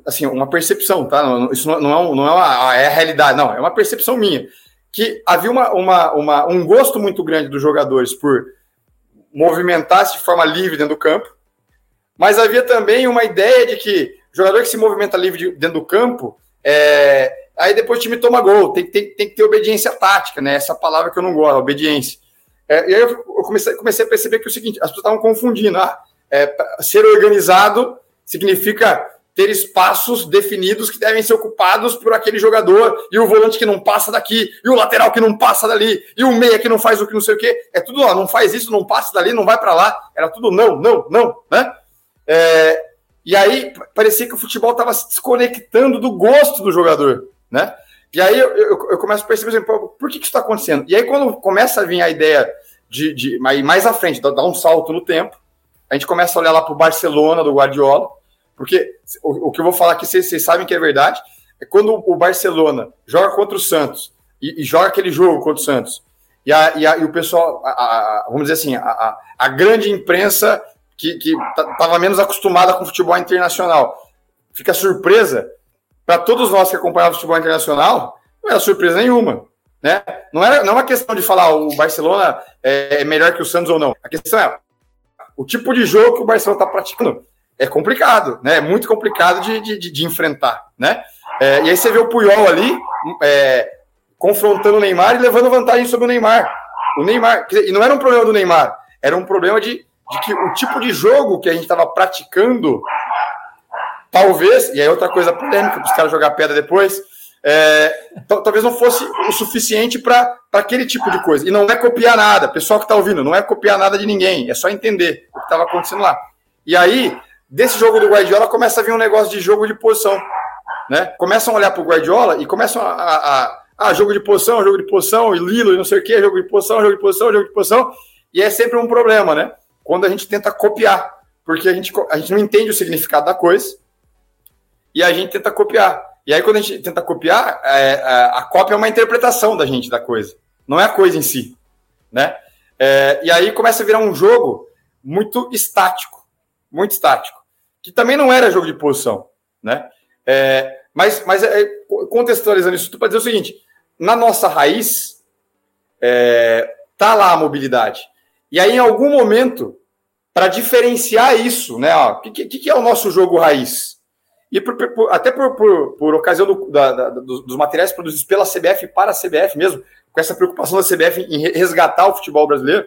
assim, uma percepção, tá? Isso não, não, é, não é, uma, é a realidade, não, é uma percepção minha. Que havia uma, uma, uma, um gosto muito grande dos jogadores por movimentar-se de forma livre dentro do campo, mas havia também uma ideia de que jogador que se movimenta livre dentro do campo, é, aí depois o time toma gol, tem, tem, tem que ter obediência tática, né? Essa palavra que eu não gosto, obediência. É, e aí eu comecei, comecei a perceber que é o seguinte, as pessoas estavam confundindo, ah, é, ser organizado significa ter espaços definidos que devem ser ocupados por aquele jogador, e o volante que não passa daqui, e o lateral que não passa dali, e o meia que não faz o que não sei o quê. É tudo, ó, não faz isso, não passa dali, não vai para lá. Era tudo não, não, não, né? É, e aí parecia que o futebol estava se desconectando do gosto do jogador, né? E aí eu, eu, eu começo a perceber, assim, por que, que isso está acontecendo? E aí quando começa a vir a ideia de, de mais à frente, dar um salto no tempo, a gente começa a olhar lá para o Barcelona do Guardiola, porque o, o, que eu vou falar aqui, vocês, sabem que é verdade, é quando o Barcelona joga contra o Santos e, e joga aquele jogo contra o Santos, e, a, e, a, e o pessoal, a, vamos dizer assim, a, grande imprensa que estava menos acostumada com futebol internacional fica surpresa, para todos nós que acompanhamos futebol internacional, não era surpresa nenhuma. Né? Não, era, não é uma questão de falar o Barcelona é melhor que o Santos ou não. A questão é o tipo de jogo que o Barcelona está praticando é complicado, né? É muito complicado de, de, de enfrentar, né? É, e aí você vê o Puyol ali é, confrontando o Neymar e levando vantagem sobre o Neymar. O Neymar, e não era um problema do Neymar, era um problema de, de que o tipo de jogo que a gente estava praticando, talvez, e aí outra coisa polêmica para os caras jogar pedra depois, é, talvez não fosse o suficiente para aquele tipo de coisa. E não é copiar nada, pessoal que está ouvindo, não é copiar nada de ninguém, é só entender o que estava acontecendo lá. E aí, desse jogo do Guardiola começa a vir um negócio de jogo de posição. Né? Começam a olhar para o Guardiola e começam a, a, a, ah, jogo de posição, jogo de posição, e Lilo, e não sei o que, jogo de posição, jogo de posição, jogo de posição. E é sempre um problema, né? Quando a gente tenta copiar, porque a gente, a gente não entende o significado da coisa e a gente tenta copiar. E aí, quando a gente tenta copiar, é, a, a cópia é uma interpretação da gente da coisa, não é a coisa em si, né? É, e aí começa a virar um jogo muito estático, muito estático que também não era jogo de posição, né? É, mas, mas é, contextualizando isso, tu pode dizer o seguinte: na nossa raiz, é, tá lá a mobilidade. E aí, em algum momento, para diferenciar isso, né? O que, que, é o nosso jogo raiz? E por, por, até por, por ocasião do, da, da, dos materiais produzidos pela CBF para a CBF mesmo, com essa preocupação da CBF em resgatar o futebol brasileiro,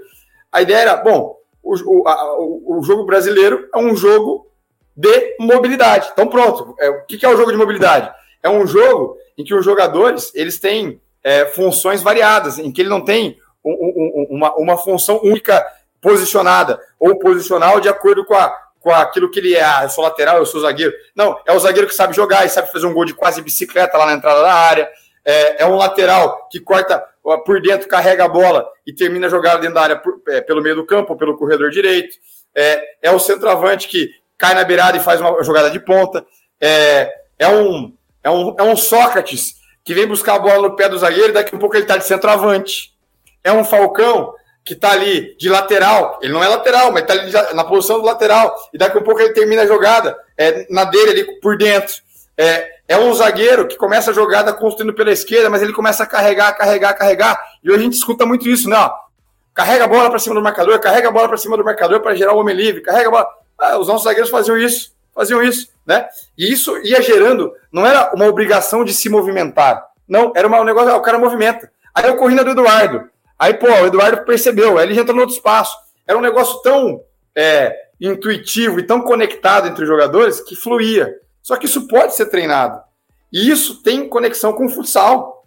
a ideia era, bom, o, o, a, o jogo brasileiro é um jogo de mobilidade. Então pronto, é, o que, é o jogo de mobilidade? É um jogo em que os jogadores eles têm é, funções variadas, em que ele não tem um, um, uma, uma função única posicionada ou posicional de acordo com, a, com aquilo que ele é. Ah, eu sou lateral, eu sou zagueiro. Não, é o zagueiro que sabe jogar e sabe fazer um gol de quase bicicleta lá na entrada da área. É, é um lateral que corta por dentro, carrega a bola e termina a jogada dentro da área por, é, pelo meio do campo, pelo corredor direito. É, é o centroavante que cai na beirada e faz uma jogada de ponta. É, é, um, é, um, é um Sócrates que vem buscar a bola no pé do zagueiro daqui a pouco ele está de centroavante. É um Falcão que está ali de lateral, ele não é lateral, mas está ali na posição do lateral, e daqui a pouco ele termina a jogada é, na dele ali por dentro. É, é um zagueiro que começa a jogada construindo pela esquerda, mas ele começa a carregar, carregar, carregar, e hoje a gente escuta muito isso, né? Carrega a bola para cima do marcador, carrega a bola para cima do marcador para gerar o homem livre, carrega a bola. Ah, os nossos zagueiros faziam isso, faziam isso, né? E isso ia gerando, não era uma obrigação de se movimentar, não, era um negócio, ah, o cara movimenta. Aí eu corri na do Eduardo, Aí, pô, o Eduardo percebeu, aí ele entrou no outro espaço. Era um negócio tão é, intuitivo e tão conectado entre os jogadores que fluía. Só que isso pode ser treinado. E isso tem conexão com o futsal.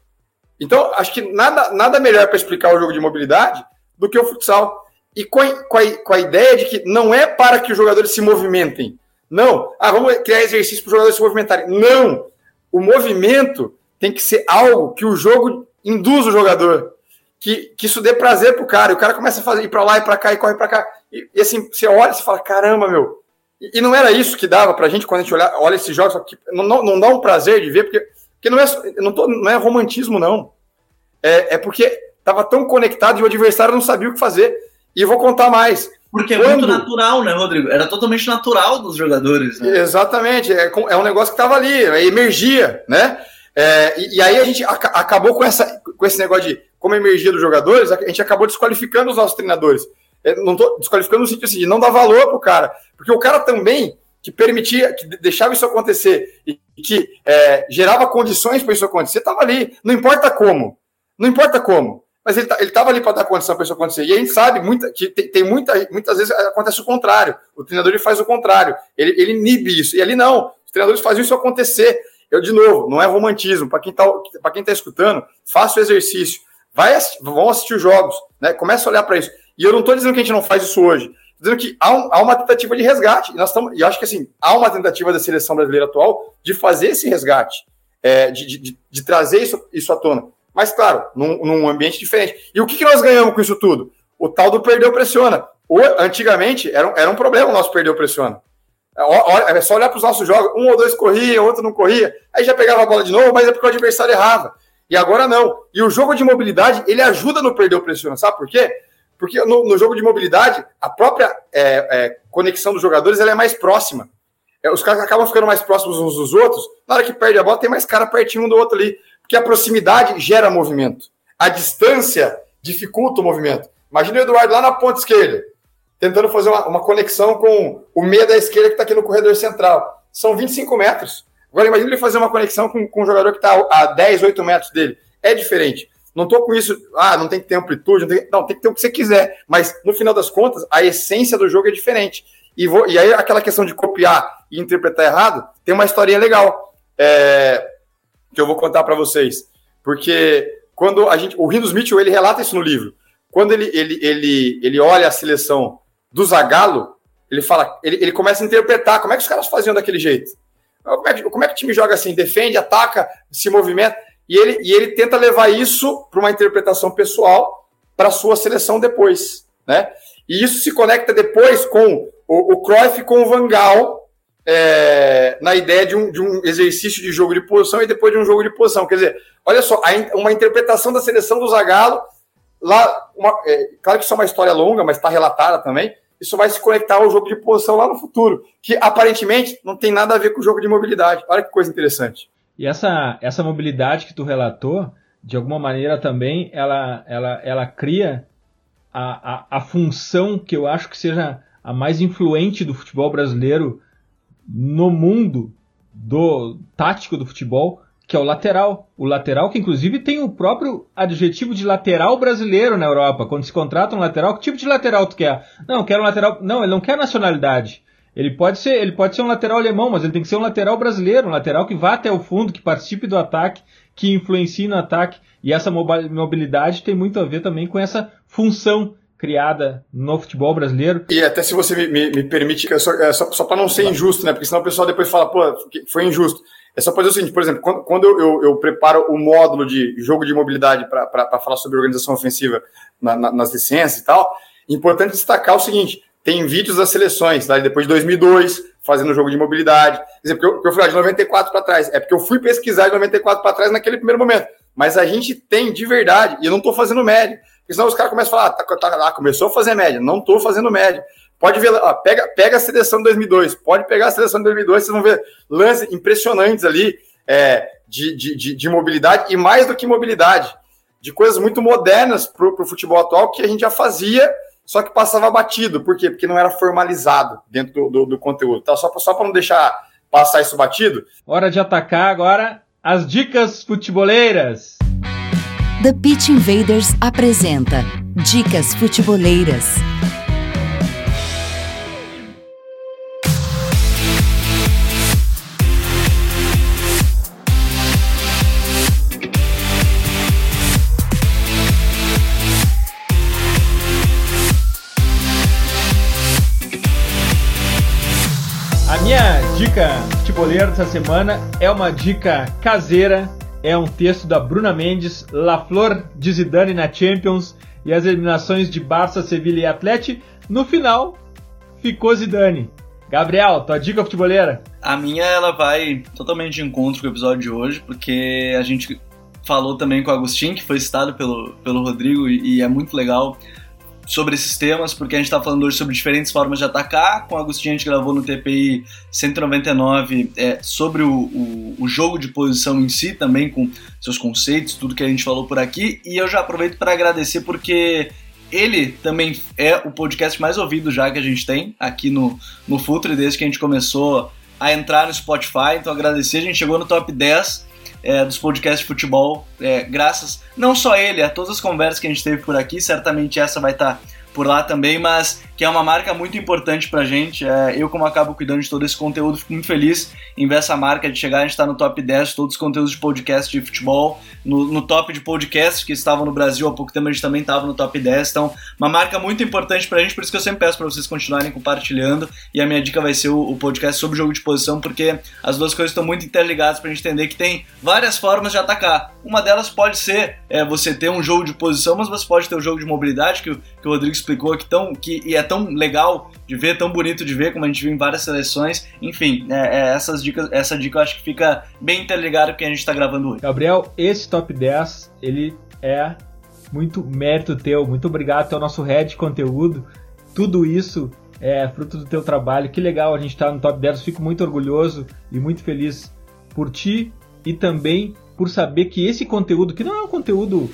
Então, acho que nada, nada melhor para explicar o jogo de mobilidade do que o futsal. E com a, com, a, com a ideia de que não é para que os jogadores se movimentem. Não. Ah, vamos criar exercício para os jogadores se movimentarem. Não. O movimento tem que ser algo que o jogo induz o jogador que, que isso dê prazer pro cara. E o cara começa a fazer, ir pra lá e pra cá e corre pra cá. E, e assim, você olha e fala, caramba, meu. E, e, não era isso que dava pra gente quando a gente olha, olha esses jogos, não, não, não dá um prazer de ver, porque, porque não, é, não, tô, não é romantismo, não. É, é porque tava tão conectado e o adversário não sabia o que fazer. E vou contar mais. Porque é muito natural, né, Rodrigo? Era totalmente natural dos jogadores. Né? Exatamente. É, é um negócio que tava ali, emergia, né? É, e, e, aí a gente acabou com, essa, com esse negócio de como emergia dos jogadores, a gente acabou desqualificando os nossos treinadores. É, não estou desqualificando no sentido assim, de não dar valor pro cara, porque o cara também que permitia, que deixava isso acontecer e que é, gerava condições para isso acontecer, estava ali. Não importa como, não importa como, mas ele tá, estava ali para dar condição para isso acontecer. E a gente sabe muita, que tem, tem, muita, muitas vezes acontece o contrário. O treinador ele faz o contrário, ele, ele inibe isso. E ali não, os treinadores faziam isso acontecer. Eu, de novo, não é romantismo. Para quem está tá escutando, faça o exercício. Vai vão assistir os jogos, né? Começa a olhar para isso. E eu não estou dizendo que a gente não faz isso hoje. Estou dizendo que há, um, há, uma tentativa de resgate. E, nós estamos, e acho que assim, há uma tentativa da seleção brasileira atual de fazer esse resgate, é, de, de, de, trazer isso, isso à tona. Mas, claro, num, num, ambiente diferente. E o que, que nós ganhamos com isso tudo? O tal do perdeu pressiona. Ou, antigamente, era, era um problema o nosso perdeu pressiona. É, é só olhar para os nossos jogos, um ou dois corria, outro não corria, aí já pegava a bola de novo, mas é porque o adversário errava. E agora não. E o jogo de mobilidade, ele ajuda no perder o pressiona, sabe por quê? Porque no, no jogo de mobilidade, a própria é, é, conexão dos jogadores ela é mais próxima. É, os caras acabam ficando mais próximos uns dos outros. Na hora que perde a bola, tem mais cara pertinho um do outro ali. Porque a proximidade gera movimento. A distância dificulta o movimento. Imagina o Eduardo lá na ponta esquerda tentando fazer uma, uma conexão com o meia da esquerda que está aqui no corredor central. São 25 metros. Agora imagine ele fazer uma conexão com, com um jogador que está a 10, 8 metros dele. É diferente. Não estou com isso, ah, não tem que ter amplitude, não tem, não, tem que ter o que você quiser. Mas, no final das contas, a essência do jogo é diferente. E, vou, e aí, aquela questão de copiar e interpretar errado, tem uma historinha legal é, que eu vou contar para vocês. Porque quando a gente. O Rinus Mitchell, ele relata isso no livro. Quando ele, ele, ele, ele olha a seleção do Zagallo, ele fala, ele, ele começa a interpretar como é que os caras faziam daquele jeito. Como é, que, como é que o time joga assim? Defende, ataca, se movimenta. E ele, e ele tenta levar isso para uma interpretação pessoal para sua seleção depois. Né? E isso se conecta depois com o, o Cruyff com o Van Gaal é, na ideia de um, de um exercício de jogo de posição e depois de um jogo de posição. Quer dizer, olha só, uma interpretação da seleção do Zagallo lá, uma, é, claro que isso é uma história longa, mas está relatada também. Isso vai se conectar ao jogo de posição lá no futuro, que aparentemente não tem nada a ver com o jogo de mobilidade. Olha que coisa interessante. E essa, essa mobilidade que tu relatou, de alguma maneira também, ela, ela, ela cria a, a, a função que eu acho que seja a mais influente do futebol brasileiro no mundo do tático do futebol, que é o lateral. O lateral que inclusive tem o próprio adjetivo de lateral brasileiro na Europa. Quando se contrata um lateral, que tipo de lateral tu quer? Não, quero um lateral. Não, ele não quer nacionalidade. Ele pode ser, ele pode ser um lateral alemão, mas ele tem que ser um lateral brasileiro, um lateral que vá até o fundo, que participe do ataque, que influencie no ataque. E essa mobilidade tem muito a ver também com essa função criada no futebol brasileiro. E até se você me, me, me permite, só, é, só, só para não ser injusto, né? Porque senão o pessoal depois fala, pô, foi injusto. É só fazer o seguinte, por exemplo, quando, quando eu, eu, eu, preparo o módulo de jogo de mobilidade para falar sobre organização ofensiva na, na, nas licenças e tal, importante destacar o seguinte: tem vídeos das seleções, tá? depois de 2002, fazendo jogo de mobilidade. Quer dizer, porque eu, eu falei ah, de 94 para trás. É porque eu fui pesquisar de 94 para trás naquele primeiro momento. Mas a gente tem de verdade, e eu não estou fazando média. Porque senão os caras começam a falar, ah, tá, tá, lá, começou a fazer média. Não estou fazendo média. Pode ver, ó, pega, pega a seleção de 2002, pode pegar a seleção de 2002, vocês vão ver lances impressionantes ali é, de, de, de, de, mobilidade, e mais do que mobilidade, de coisas muito modernas para o futebol atual que a gente já fazia só que passava batido. Por quê? Porque não era formalizado dentro do, do, do conteúdo. Tá? Só, só para não deixar passar isso batido. Hora de atacar agora as dicas futeboleiras. The Pitch Invaders apresenta Dicas Futeboleiras. dica futeboleira dessa semana é uma dica caseira. É um texto da Bruna Mendes, La Flor de Zidane na Champions e as eliminações de Barça, Sevilha e Atlético. No final, ficou Zidane. Gabriel, tua dica futeboleira? A minha ela vai totalmente de encontro com o episódio de hoje, porque a gente falou também com o Agostinho, que foi citado pelo, pelo Rodrigo, e, e é muito legal sobre esses temas, porque a gente está falando hoje sobre diferentes formas de atacar. Com o Agostinho a gente gravou no TPI 199 é, sobre o, o, o, jogo de posição em si, também com seus conceitos, tudo que a gente falou por aqui. E eu já aproveito para agradecer porque ele também é o podcast mais ouvido já que a gente tem aqui no, no Futre, desde que a gente começou a entrar no Spotify. Então agradecer, a gente chegou no top 10 é, dos podcasts de futebol, é, graças não só ele, a todas as conversas que a gente teve por aqui, certamente essa vai estar tá por lá também, mas que é uma marca muito importante pra gente. É, eu, como acabo cuidando de todo esse conteúdo, fico muito feliz em ver essa marca de chegar. A gente está no top 10 de todos os conteúdos de podcast de futebol, no, no top de podcast que estavam no Brasil há pouco tempo, a gente também estava no top 10. Então, uma marca muito importante pra gente, por isso que eu sempre peço para vocês continuarem compartilhando. E a minha dica vai ser o, o podcast sobre jogo de posição, porque as duas coisas estão muito interligadas pra gente entender que tem várias formas de atacar. Uma delas pode ser é, você ter um jogo de posição, mas você pode ter um jogo de mobilidade, que, que o Rodrigo explicou, que, tão, que e é tão legal de ver, tão bonito de ver, como a gente viu em várias seleções. Enfim, é, é, essas dicas, essa dica eu acho que fica bem interligada com o que a gente está gravando hoje. Gabriel, esse top 10, ele é muito mérito teu. Muito obrigado, teu nosso head de conteúdo. Tudo isso é fruto do teu trabalho. Que legal a gente estar tá no top 10. fico muito orgulhoso e muito feliz por ti e também por saber que esse conteúdo, que não é um conteúdo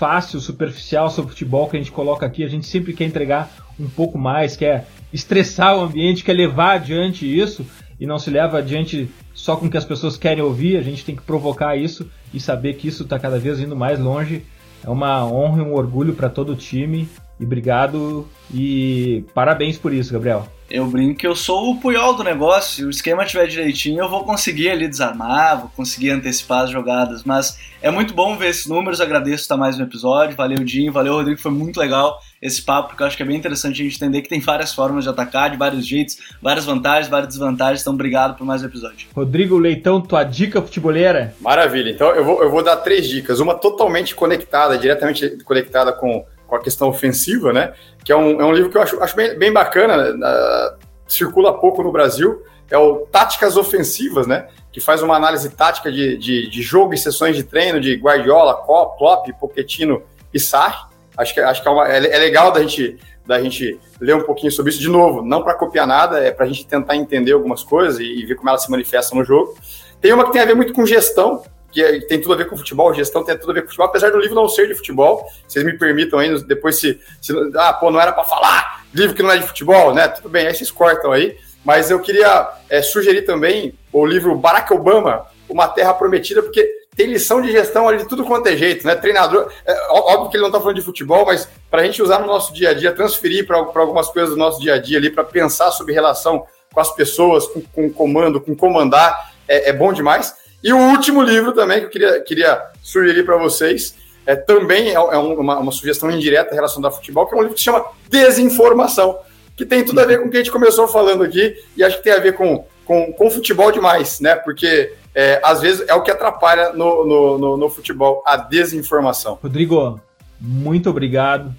fácil, superficial sobre futebol que a gente coloca aqui, a gente sempre quer entregar um pouco mais, quer estressar o ambiente, quer levar adiante isso e não se leva adiante só com o que as pessoas querem ouvir, a gente tem que provocar isso e saber que isso está cada vez indo mais longe. É uma honra e um orgulho para todo o time e obrigado e parabéns por isso, Gabriel. Eu brinco que eu sou o Puyol do negócio. Se o esquema estiver direitinho, eu vou conseguir ali desarmar, vou conseguir antecipar as jogadas. Mas é muito bom ver esses números. Agradeço estar mais no episódio. Valeu, Dinho. Valeu, Rodrigo. Foi muito legal esse papo, porque eu acho que é bem interessante a gente entender que tem várias formas de atacar, de vários jeitos, várias vantagens, várias desvantagens. Então, obrigado por mais um episódio. Rodrigo Leitão, tua dica futeboleira? Maravilha. Então, eu vou, eu vou dar três dicas. Uma totalmente conectada, diretamente conectada com com a questão ofensiva, né? Que é um, é um livro que eu acho, acho bem, bem bacana, uh, circula pouco no Brasil, é o Táticas Ofensivas, né? Que faz uma análise tática de, de, de jogo e sessões de treino de Guardiola, Klopp, Pochettino e Sarri. Acho que, acho que é, uma, é, é legal da gente, da gente ler um pouquinho sobre isso. De novo, não para copiar nada, é para a gente tentar entender algumas coisas e, e ver como elas se manifestam no jogo. Tem uma que tem a ver muito com gestão, que é, tem tudo a ver com futebol, gestão tem tudo a ver com futebol, apesar do livro não ser de futebol, vocês me permitam aí, depois se, se ah, pô, não era para falar, livro que não é de futebol, né, tudo bem, aí vocês cortam aí, mas eu queria é, sugerir também o livro Barack Obama, Uma Terra Prometida, porque tem lição de gestão ali de tudo quanto é jeito, né, treinador, é, óbvio que ele não está falando de futebol, mas para a gente usar no nosso dia a dia, transferir para algumas coisas do nosso dia a dia ali, para pensar sobre relação com as pessoas, com, com comando, com comandar, é, é bom demais. E o último livro também que eu queria, queria sugerir para vocês, é, também é, é uma, uma, sugestão indireta em relação ao futebol, que é um livro que se chama Desinformação, que tem tudo a ver com o que a gente começou falando aqui, e acho que tem a ver com, com, com futebol demais, né? Porque é, às vezes é o que atrapalha no, no, no, no futebol, a desinformação. Rodrigo, muito obrigado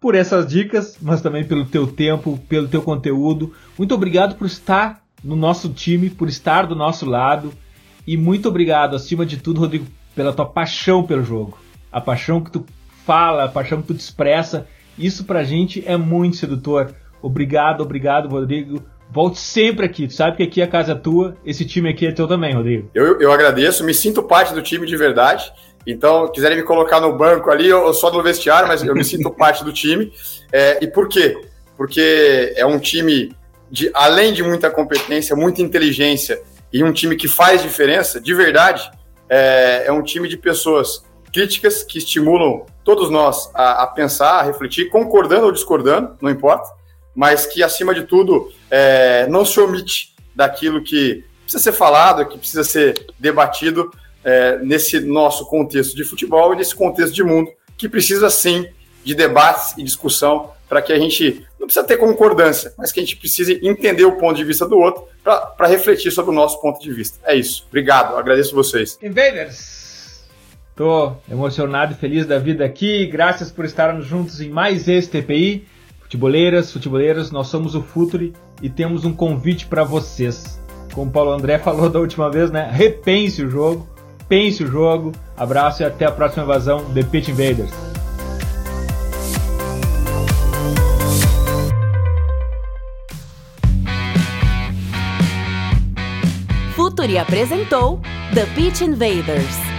por essas dicas, mas também pelo teu tempo, pelo teu conteúdo. Muito obrigado por estar no nosso time, por estar do nosso lado. E muito obrigado, acima de tudo, Rodrigo, pela tua paixão pelo jogo. A paixão que tu fala, a paixão que tu te expressa. Isso pra gente é muito sedutor. Obrigado, obrigado, Rodrigo. Volte sempre aqui. Tu sabe que aqui é a casa tua, esse time aqui é teu também, Rodrigo. Eu, eu agradeço, me sinto parte do time de verdade. Então, quiserem me colocar no banco ali, eu só no vestiário, mas eu me sinto parte do time. É, e por quê? Porque é um time de, além de muita competência, muita inteligência e um time que faz diferença, de verdade, é, é um time de pessoas críticas que estimulam todos nós a, a, pensar, a refletir, concordando ou discordando, não importa, mas que, acima de tudo, é, não se omite daquilo que precisa ser falado, que precisa ser debatido é, nesse nosso contexto de futebol e nesse contexto de mundo, que precisa sim de debates e discussão para que a gente não precisa ter concordância, mas que a gente precise entender o ponto de vista do outro para refletir sobre o nosso ponto de vista. É isso. Obrigado, agradeço vocês. Invaders! Tô emocionado e feliz da vida aqui. Graças por estarmos juntos em mais esse TPI. Futeboleiras, futeboleiros, nós somos o Futuri e temos um convite para vocês. Como o Paulo André falou da última vez, né? Repense o jogo, pense o jogo. Abraço e até a próxima invasão The Pitch Invaders. Futuri apresentou The Pitch Invaders.